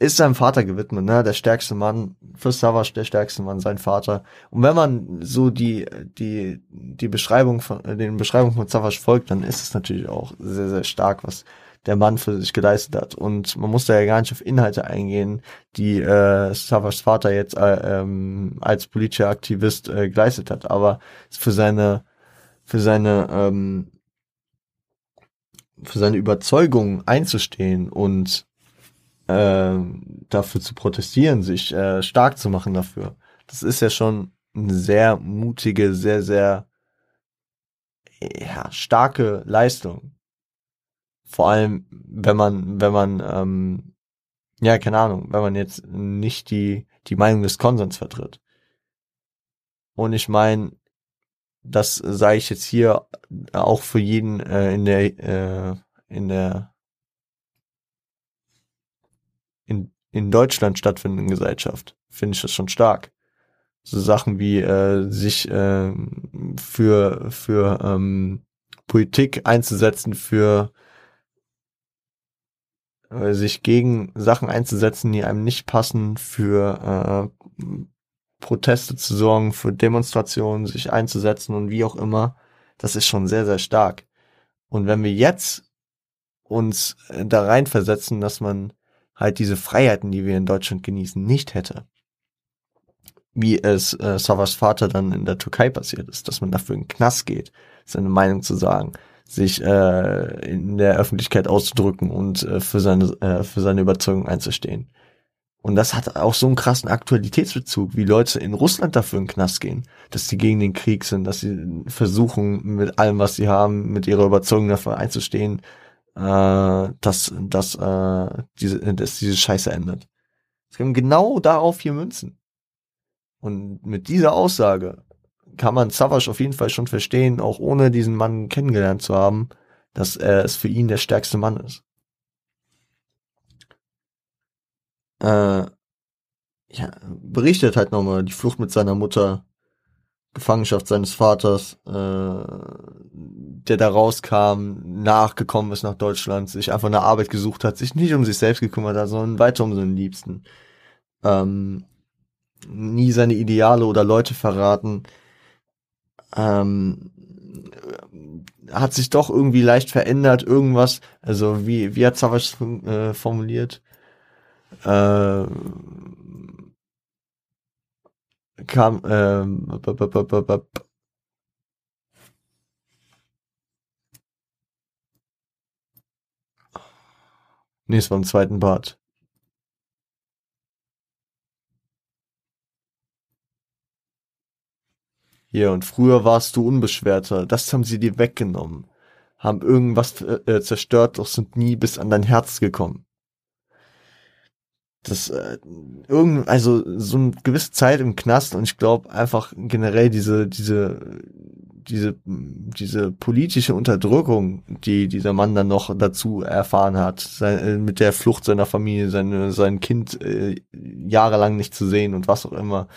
Ist seinem Vater gewidmet, ne? Der stärkste Mann, für Savage der stärkste Mann, sein Vater. Und wenn man so die, die, die Beschreibung von, äh, den Beschreibungen von Savage folgt, dann ist es natürlich auch sehr, sehr stark, was der Mann für sich geleistet hat. Und man muss da ja gar nicht auf Inhalte eingehen, die äh, Savage Vater jetzt äh, ähm, als politischer Aktivist äh, geleistet hat. Aber für seine für seine ähm, für seine Überzeugung einzustehen und äh, dafür zu protestieren, sich äh, stark zu machen dafür. Das ist ja schon eine sehr mutige, sehr, sehr ja, starke Leistung. Vor allem, wenn man, wenn man, ähm, ja, keine Ahnung, wenn man jetzt nicht die, die Meinung des Konsens vertritt. Und ich meine, das sage ich jetzt hier auch für jeden äh, in der äh, in der in, in Deutschland stattfindenden Gesellschaft finde ich das schon stark. So Sachen wie äh, sich äh, für für ähm, Politik einzusetzen, für äh, sich gegen Sachen einzusetzen, die einem nicht passen, für äh, Proteste zu sorgen, für Demonstrationen sich einzusetzen und wie auch immer, das ist schon sehr, sehr stark. Und wenn wir jetzt uns äh, da reinversetzen, dass man halt diese Freiheiten, die wir in Deutschland genießen, nicht hätte, wie es äh, Savas Vater dann in der Türkei passiert ist, dass man dafür in den Knast geht, seine Meinung zu sagen, sich äh, in der Öffentlichkeit auszudrücken und äh, für seine äh, für seine Überzeugung einzustehen. Und das hat auch so einen krassen Aktualitätsbezug, wie Leute in Russland dafür in den Knast gehen, dass sie gegen den Krieg sind, dass sie versuchen, mit allem, was sie haben, mit ihrer Überzeugung dafür einzustehen, äh, dass, dass, äh, diese, dass diese Scheiße endet. Es können genau darauf hier münzen. Und mit dieser Aussage kann man Savage auf jeden Fall schon verstehen, auch ohne diesen Mann kennengelernt zu haben, dass er es für ihn der stärkste Mann ist. Äh, ja, berichtet halt nochmal die Flucht mit seiner Mutter, Gefangenschaft seines Vaters, äh, der da rauskam, nachgekommen ist nach Deutschland, sich einfach eine Arbeit gesucht hat, sich nicht um sich selbst gekümmert hat, sondern weiter um seinen Liebsten. Ähm, nie seine Ideale oder Leute verraten. Ähm, hat sich doch irgendwie leicht verändert, irgendwas, also wie, wie hat Savage äh, formuliert? Äh, kam, ähm, Nee, es war im zweiten Bad. Hier, und früher warst du unbeschwerter. Das haben sie dir weggenommen. Haben irgendwas äh, zerstört, doch sind nie bis an dein Herz gekommen. Das, äh, irgend, also so eine gewisse Zeit im Knast und ich glaube einfach generell diese, diese, diese, diese politische Unterdrückung, die dieser Mann dann noch dazu erfahren hat, sein, äh, mit der Flucht seiner Familie, seine, sein Kind äh, jahrelang nicht zu sehen und was auch immer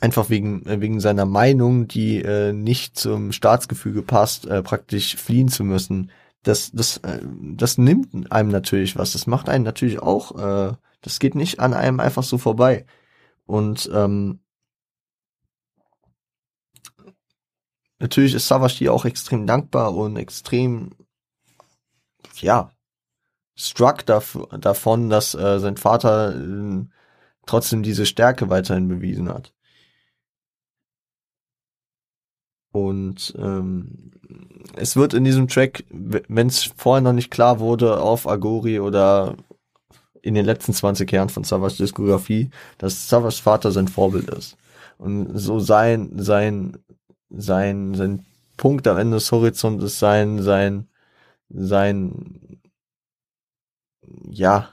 einfach wegen, äh, wegen seiner Meinung, die äh, nicht zum Staatsgefüge passt, äh, praktisch fliehen zu müssen. Das, das, äh, das nimmt einem natürlich was. Das macht einen natürlich auch, äh, das geht nicht an einem einfach so vorbei. Und ähm, natürlich ist Savashi auch extrem dankbar und extrem, ja, struck dav davon, dass äh, sein Vater äh, trotzdem diese Stärke weiterhin bewiesen hat. Und ähm, es wird in diesem Track, wenn es vorher noch nicht klar wurde, auf Agori oder in den letzten 20 Jahren von Savage Diskografie, dass Savage Vater sein Vorbild ist. Und so sein, sein, sein, sein Punkt am Ende des Horizonts ist sein, sein, sein, ja,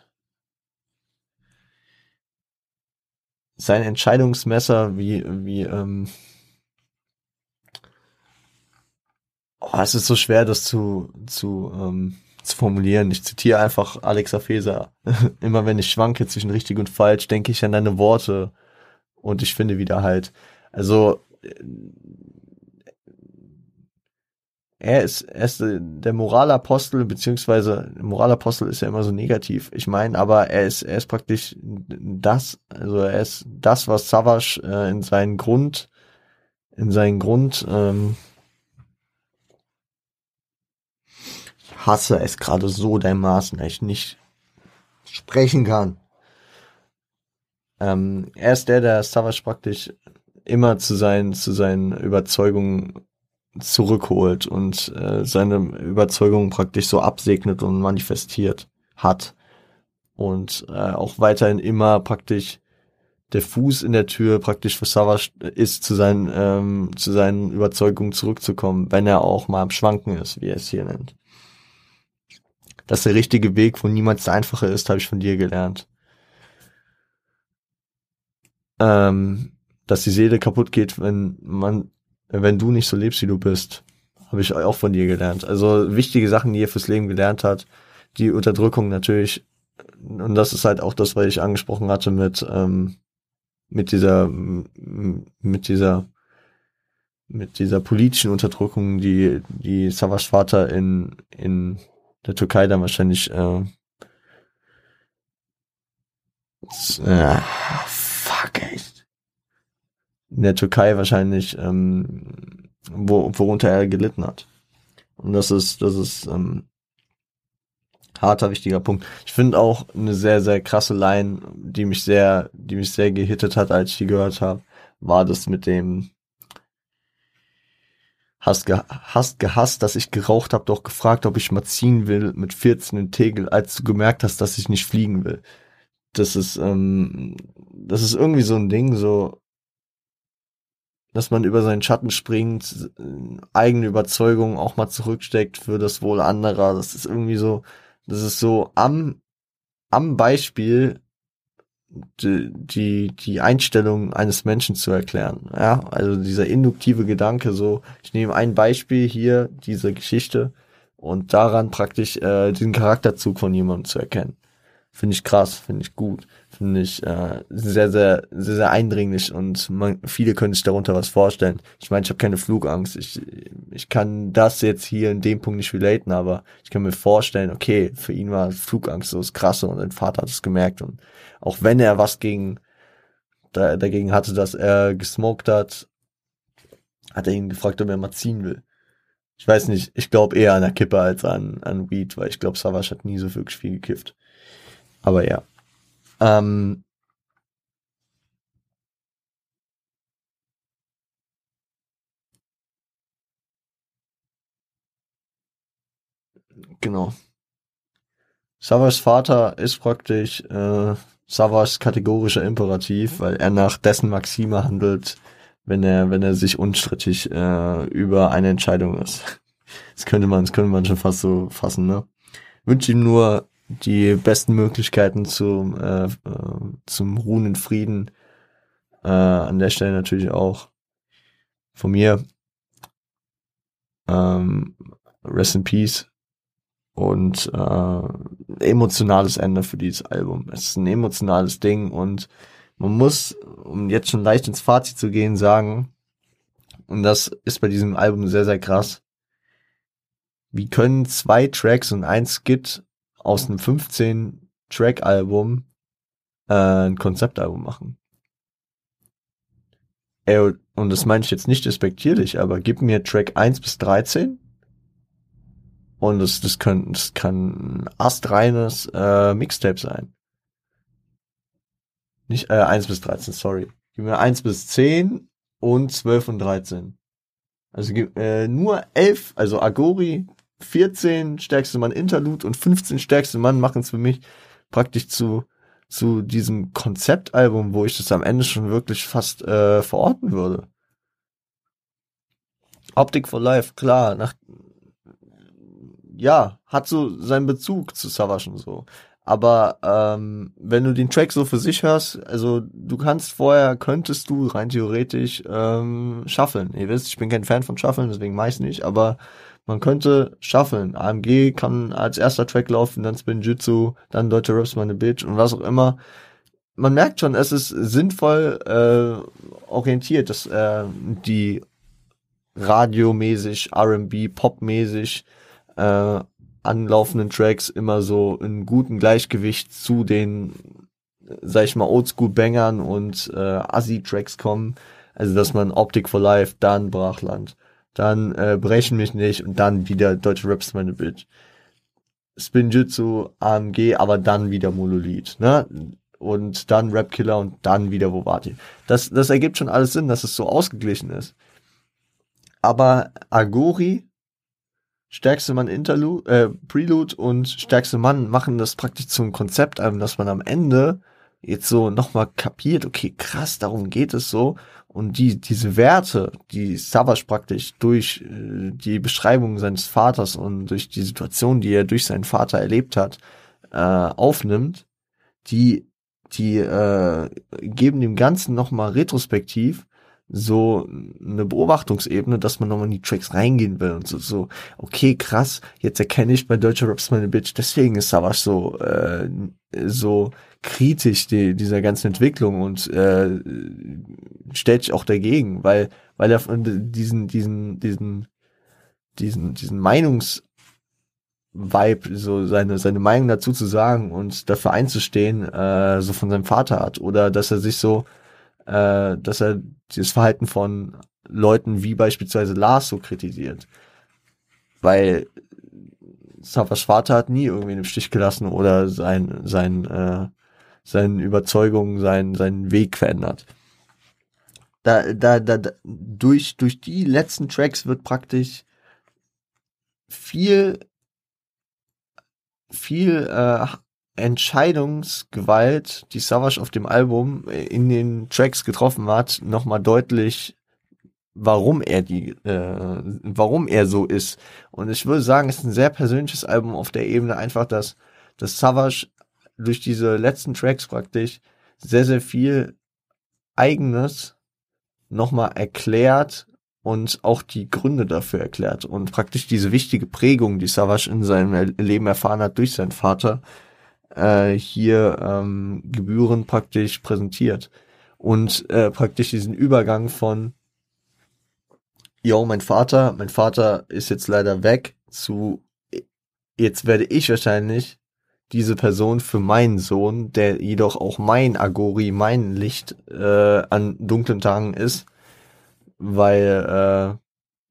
sein Entscheidungsmesser, wie, wie, ähm, Oh, es ist so schwer, das zu, zu, ähm, zu formulieren. Ich zitiere einfach Alexa Feser. Immer wenn ich schwanke zwischen richtig und falsch, denke ich an deine Worte und ich finde wieder halt. Also äh, er ist, er ist der Moralapostel, beziehungsweise Moralapostel ist ja immer so negativ. Ich meine, aber er ist, er ist praktisch das, also er ist das, was Savage äh, in seinen Grund, in seinen Grund, ähm, hasse es gerade so dermaßen, dass ich nicht sprechen kann. Ähm, er ist der, der Savage praktisch immer zu seinen, zu seinen Überzeugungen zurückholt und äh, seine Überzeugungen praktisch so absegnet und manifestiert hat. Und äh, auch weiterhin immer praktisch der Fuß in der Tür praktisch für Savage ist, zu seinen, ähm, zu seinen Überzeugungen zurückzukommen, wenn er auch mal am Schwanken ist, wie er es hier nennt dass der richtige Weg, wo niemals der einfache ist, habe ich von dir gelernt. Ähm, dass die Seele kaputt geht, wenn man, wenn du nicht so lebst, wie du bist, habe ich auch von dir gelernt. Also wichtige Sachen, die ihr fürs Leben gelernt hat. Die Unterdrückung natürlich, und das ist halt auch das, was ich angesprochen hatte mit ähm, mit dieser mit dieser mit dieser politischen Unterdrückung, die die Savas Vater in in der Türkei dann wahrscheinlich äh, äh, fuck echt. In der Türkei wahrscheinlich, ähm, wo, worunter er gelitten hat. Und das ist, das ist ähm, harter, wichtiger Punkt. Ich finde auch eine sehr, sehr krasse Line, die mich sehr, die mich sehr gehittet hat, als ich die gehört habe, war das mit dem, hast, ge hast gehasst, dass ich geraucht habe, doch gefragt, ob ich mal ziehen will mit 14 in Tegel, als du gemerkt hast, dass ich nicht fliegen will. Das ist, ähm, das ist irgendwie so ein Ding, so, dass man über seinen Schatten springt, eigene Überzeugungen auch mal zurücksteckt für das Wohl anderer. Das ist irgendwie so, das ist so am, am Beispiel die, die, Einstellung eines Menschen zu erklären. Ja, also dieser induktive Gedanke, so, ich nehme ein Beispiel hier, diese Geschichte, und daran praktisch äh, diesen Charakterzug von jemandem zu erkennen. Finde ich krass, finde ich gut, finde ich äh, sehr, sehr, sehr, sehr eindringlich und man, viele können sich darunter was vorstellen. Ich meine, ich habe keine Flugangst. Ich, ich kann das jetzt hier in dem Punkt nicht relaten, aber ich kann mir vorstellen, okay, für ihn war Flugangst so das Krasse und sein Vater hat es gemerkt und auch wenn er was gegen da, dagegen hatte, dass er gesmoked hat, hat er ihn gefragt, ob er mal ziehen will. Ich weiß nicht, ich glaube eher an der Kippe als an, an Weed, weil ich glaube, Savage hat nie so wirklich viel gekifft. Aber ja. Ähm, genau. Savas Vater ist praktisch äh, Savas kategorischer Imperativ, weil er nach dessen Maxime handelt, wenn er, wenn er sich unstrittig äh, über eine Entscheidung ist. Das könnte man, das könnte man schon fast so fassen, ne? Wünsche ihm nur die besten Möglichkeiten zum, äh, äh, zum Ruhen in Frieden. Äh, an der Stelle natürlich auch von mir. Ähm, Rest in Peace. Und äh, emotionales Ende für dieses Album. Es ist ein emotionales Ding und man muss, um jetzt schon leicht ins Fazit zu gehen, sagen, und das ist bei diesem Album sehr, sehr krass, wie können zwei Tracks und ein Skit aus einem 15-Track-Album äh, ein Konzeptalbum machen. Ey, und das meine ich jetzt nicht respektierlich, aber gib mir Track 1 bis 13 und das, das, kann, das kann ein astreines äh, Mixtape sein. Nicht äh, 1 bis 13, sorry. Gib mir 1 bis 10 und 12 und 13. Also äh, nur 11, also Agori, 14 stärkste Mann Interlude und 15 stärkste Mann machen es für mich praktisch zu zu diesem Konzeptalbum, wo ich das am Ende schon wirklich fast äh, verorten würde. Optic for Life, klar, nach ja, hat so seinen Bezug zu und so. Aber ähm, wenn du den Track so für sich hörst, also du kannst vorher, könntest du rein theoretisch ähm, schaffeln. Ihr wisst, ich bin kein Fan von Schaffeln, deswegen meist nicht, aber man könnte schaffeln. AMG kann als erster Track laufen, dann Spin Jutsu, dann Deutsche Raps meine Bitch und was auch immer. Man merkt schon, es ist sinnvoll äh, orientiert, dass äh, die radiomäßig, R&B, popmäßig äh, anlaufenden Tracks immer so in gutem Gleichgewicht zu den, sag ich mal, Oldschool-Bangern und äh, Assi-Tracks kommen. Also dass man Optic for Life, dann Brachland, dann äh, Brechen mich nicht und dann wieder Deutsche Raps meine Bitch. Spinjitzu, AMG, aber dann wieder Monolith, ne? Und dann Rap Killer und dann wieder Wo wart ihr? Das, das ergibt schon alles Sinn, dass es so ausgeglichen ist. Aber Agori, stärkste Mann Interlude, äh, Prelude und stärkste Mann machen das praktisch zum Konzeptalbum, dass man am Ende jetzt so nochmal kapiert, okay, krass, darum geht es so. Und die, diese Werte, die Savage praktisch durch äh, die Beschreibung seines Vaters und durch die Situation, die er durch seinen Vater erlebt hat, äh, aufnimmt, die, die äh, geben dem Ganzen nochmal retrospektiv so eine Beobachtungsebene, dass man nochmal in die Tracks reingehen will und so, so, okay, krass, jetzt erkenne ich bei Deutscher Raps meine Bitch, deswegen ist Savage so, äh, so kritisch die, dieser ganzen Entwicklung und äh, stellt sich auch dagegen, weil, weil er diesen, diesen, diesen, diesen, diesen Meinungs Vibe, so seine, seine Meinung dazu zu sagen und dafür einzustehen, äh, so von seinem Vater hat. Oder dass er sich so, äh, dass er das Verhalten von Leuten wie beispielsweise Lars so kritisiert. Weil Savas Vater hat nie irgendwie im Stich gelassen oder sein, sein, äh, seine Überzeugungen, sein, seinen Weg verändert. Da, da, da, da, durch, durch die letzten Tracks wird praktisch viel, viel äh, Entscheidungsgewalt, die Savage auf dem Album äh, in den Tracks getroffen hat, nochmal deutlich, warum er die, äh, warum er so ist. Und ich würde sagen, es ist ein sehr persönliches Album auf der Ebene einfach, dass, dass Savage durch diese letzten Tracks praktisch sehr, sehr viel eigenes nochmal erklärt und auch die Gründe dafür erklärt und praktisch diese wichtige Prägung, die Savage in seinem Leben erfahren hat durch seinen Vater, äh, hier ähm, Gebühren praktisch präsentiert und äh, praktisch diesen Übergang von yo, mein Vater, mein Vater ist jetzt leider weg zu jetzt werde ich wahrscheinlich diese Person für meinen Sohn, der jedoch auch mein Agori, mein Licht äh, an dunklen Tagen ist, weil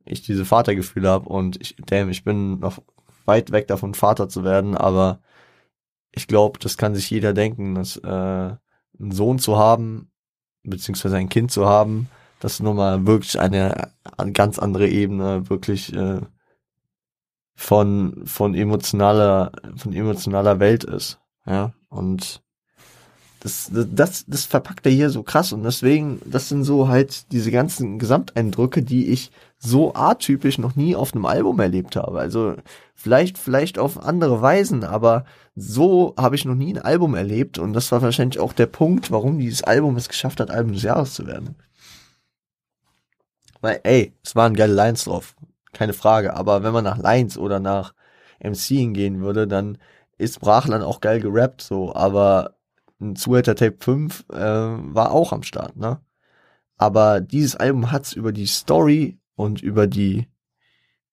äh, ich diese Vatergefühle habe und ich, damn, ich bin noch weit weg davon, Vater zu werden, aber ich glaube, das kann sich jeder denken, dass äh, einen Sohn zu haben, beziehungsweise ein Kind zu haben, das ist nochmal wirklich eine, eine ganz andere Ebene, wirklich äh, von, von emotionaler, von emotionaler Welt ist. Ja, und das, das, das verpackt er hier so krass und deswegen, das sind so halt diese ganzen Gesamteindrücke, die ich so atypisch noch nie auf einem Album erlebt habe. Also vielleicht, vielleicht auf andere Weisen, aber so habe ich noch nie ein Album erlebt und das war wahrscheinlich auch der Punkt, warum dieses Album es geschafft hat, Album des Jahres zu werden. Weil, ey, es waren geile Lines drauf keine Frage. Aber wenn man nach Lines oder nach MCing gehen würde, dann ist Brachland auch geil gerappt, so. Aber ein Zuhälter Tape 5 äh, war auch am Start, ne? Aber dieses Album hat's über die Story und über die,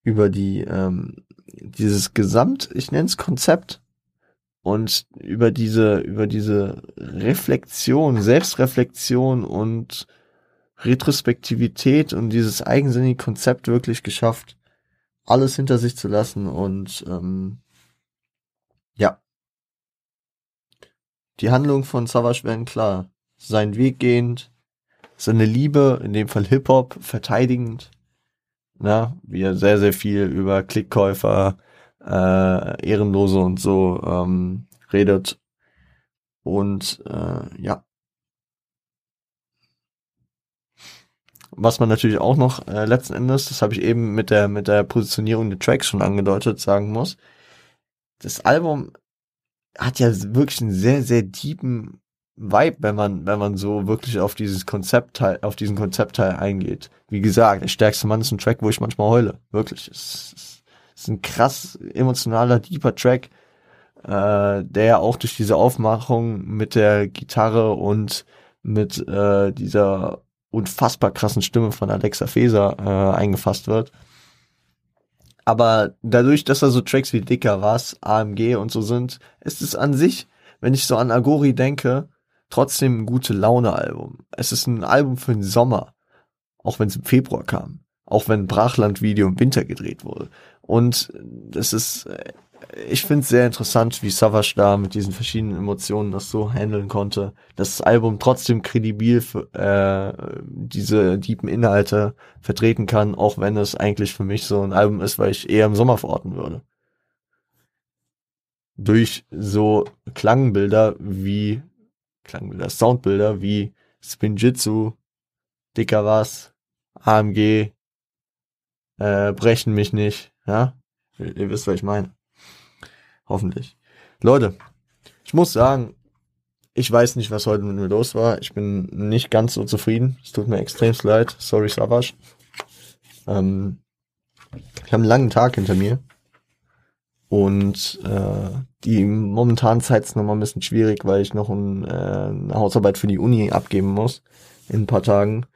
über die, ähm, dieses Gesamt, ich nenne es Konzept und über diese, über diese Reflexion, Selbstreflexion und Retrospektivität und dieses eigensinnige Konzept wirklich geschafft, alles hinter sich zu lassen und ähm, ja. Die Handlung von Savage werden klar. Sein Weg gehend, seine Liebe, in dem Fall Hip-Hop, verteidigend. Na, wie er sehr, sehr viel über Klickkäufer, äh, Ehrenlose und so ähm, redet. Und äh, ja, Was man natürlich auch noch äh, letzten Endes, das habe ich eben mit der mit der Positionierung der Tracks schon angedeutet, sagen muss. Das Album hat ja wirklich einen sehr sehr deepen Vibe, wenn man wenn man so wirklich auf dieses Konzeptteil auf diesen Konzeptteil eingeht. Wie gesagt, der stärkste Mann ist ein Track, wo ich manchmal heule, wirklich. Es, es ist ein krass emotionaler deeper Track, äh, der auch durch diese Aufmachung mit der Gitarre und mit äh, dieser unfassbar krassen Stimme von Alexa Feser äh, eingefasst wird. Aber dadurch, dass da so Tracks wie Dicker was, AMG und so sind, ist es an sich, wenn ich so an Agori denke, trotzdem ein gute Laune-Album. Es ist ein Album für den Sommer, auch wenn es im Februar kam, auch wenn Brachland-Video im Winter gedreht wurde. Und es ist äh, ich finde es sehr interessant, wie Savage da mit diesen verschiedenen Emotionen das so handeln konnte. Das Album trotzdem kredibil äh, diese tiefen Inhalte vertreten kann, auch wenn es eigentlich für mich so ein Album ist, weil ich eher im Sommer verorten würde. Durch so Klangbilder wie, Klangbilder, Soundbilder wie Spinjitzu, Dicker was, AMG, äh, brechen mich nicht, ja? Ihr wisst, was ich meine. Hoffentlich. Leute, ich muss sagen, ich weiß nicht, was heute mit mir los war. Ich bin nicht ganz so zufrieden. Es tut mir extrem leid. Sorry, Savage. Ähm, ich habe einen langen Tag hinter mir. Und äh, die momentanen Zeit ist nochmal ein bisschen schwierig, weil ich noch ein, äh, eine Hausarbeit für die Uni abgeben muss in ein paar Tagen.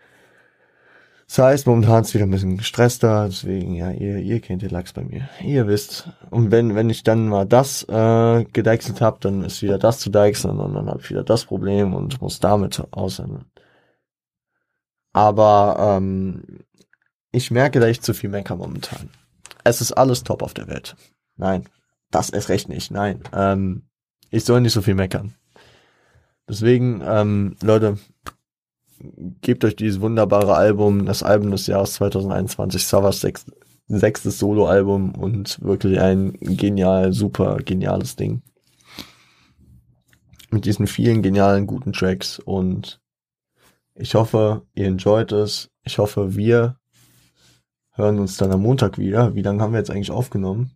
Das heißt, momentan ist wieder ein bisschen gestresster, deswegen, ja, ihr, ihr kennt den Lachs bei mir. Ihr wisst. Und wenn, wenn ich dann mal das äh, gedeichselt habe, dann ist wieder das zu deichseln und dann habe ich wieder das Problem und muss damit aushandeln. Aber ähm, ich merke, dass ich zu viel mecker momentan. Es ist alles top auf der Welt. Nein, das ist recht nicht. Nein, ähm, ich soll nicht so viel meckern. Deswegen, ähm, Leute, gebt euch dieses wunderbare Album, das Album des Jahres 2021, Savas sechs, sechstes Soloalbum und wirklich ein genial, super geniales Ding. Mit diesen vielen genialen, guten Tracks und ich hoffe, ihr enjoyt es. Ich hoffe, wir hören uns dann am Montag wieder. Wie lange haben wir jetzt eigentlich aufgenommen?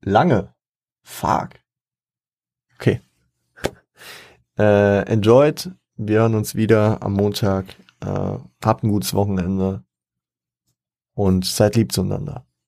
Lange. Fuck. Okay. Äh, enjoyed. Wir hören uns wieder am Montag. Äh, habt ein gutes Wochenende und seid lieb zueinander.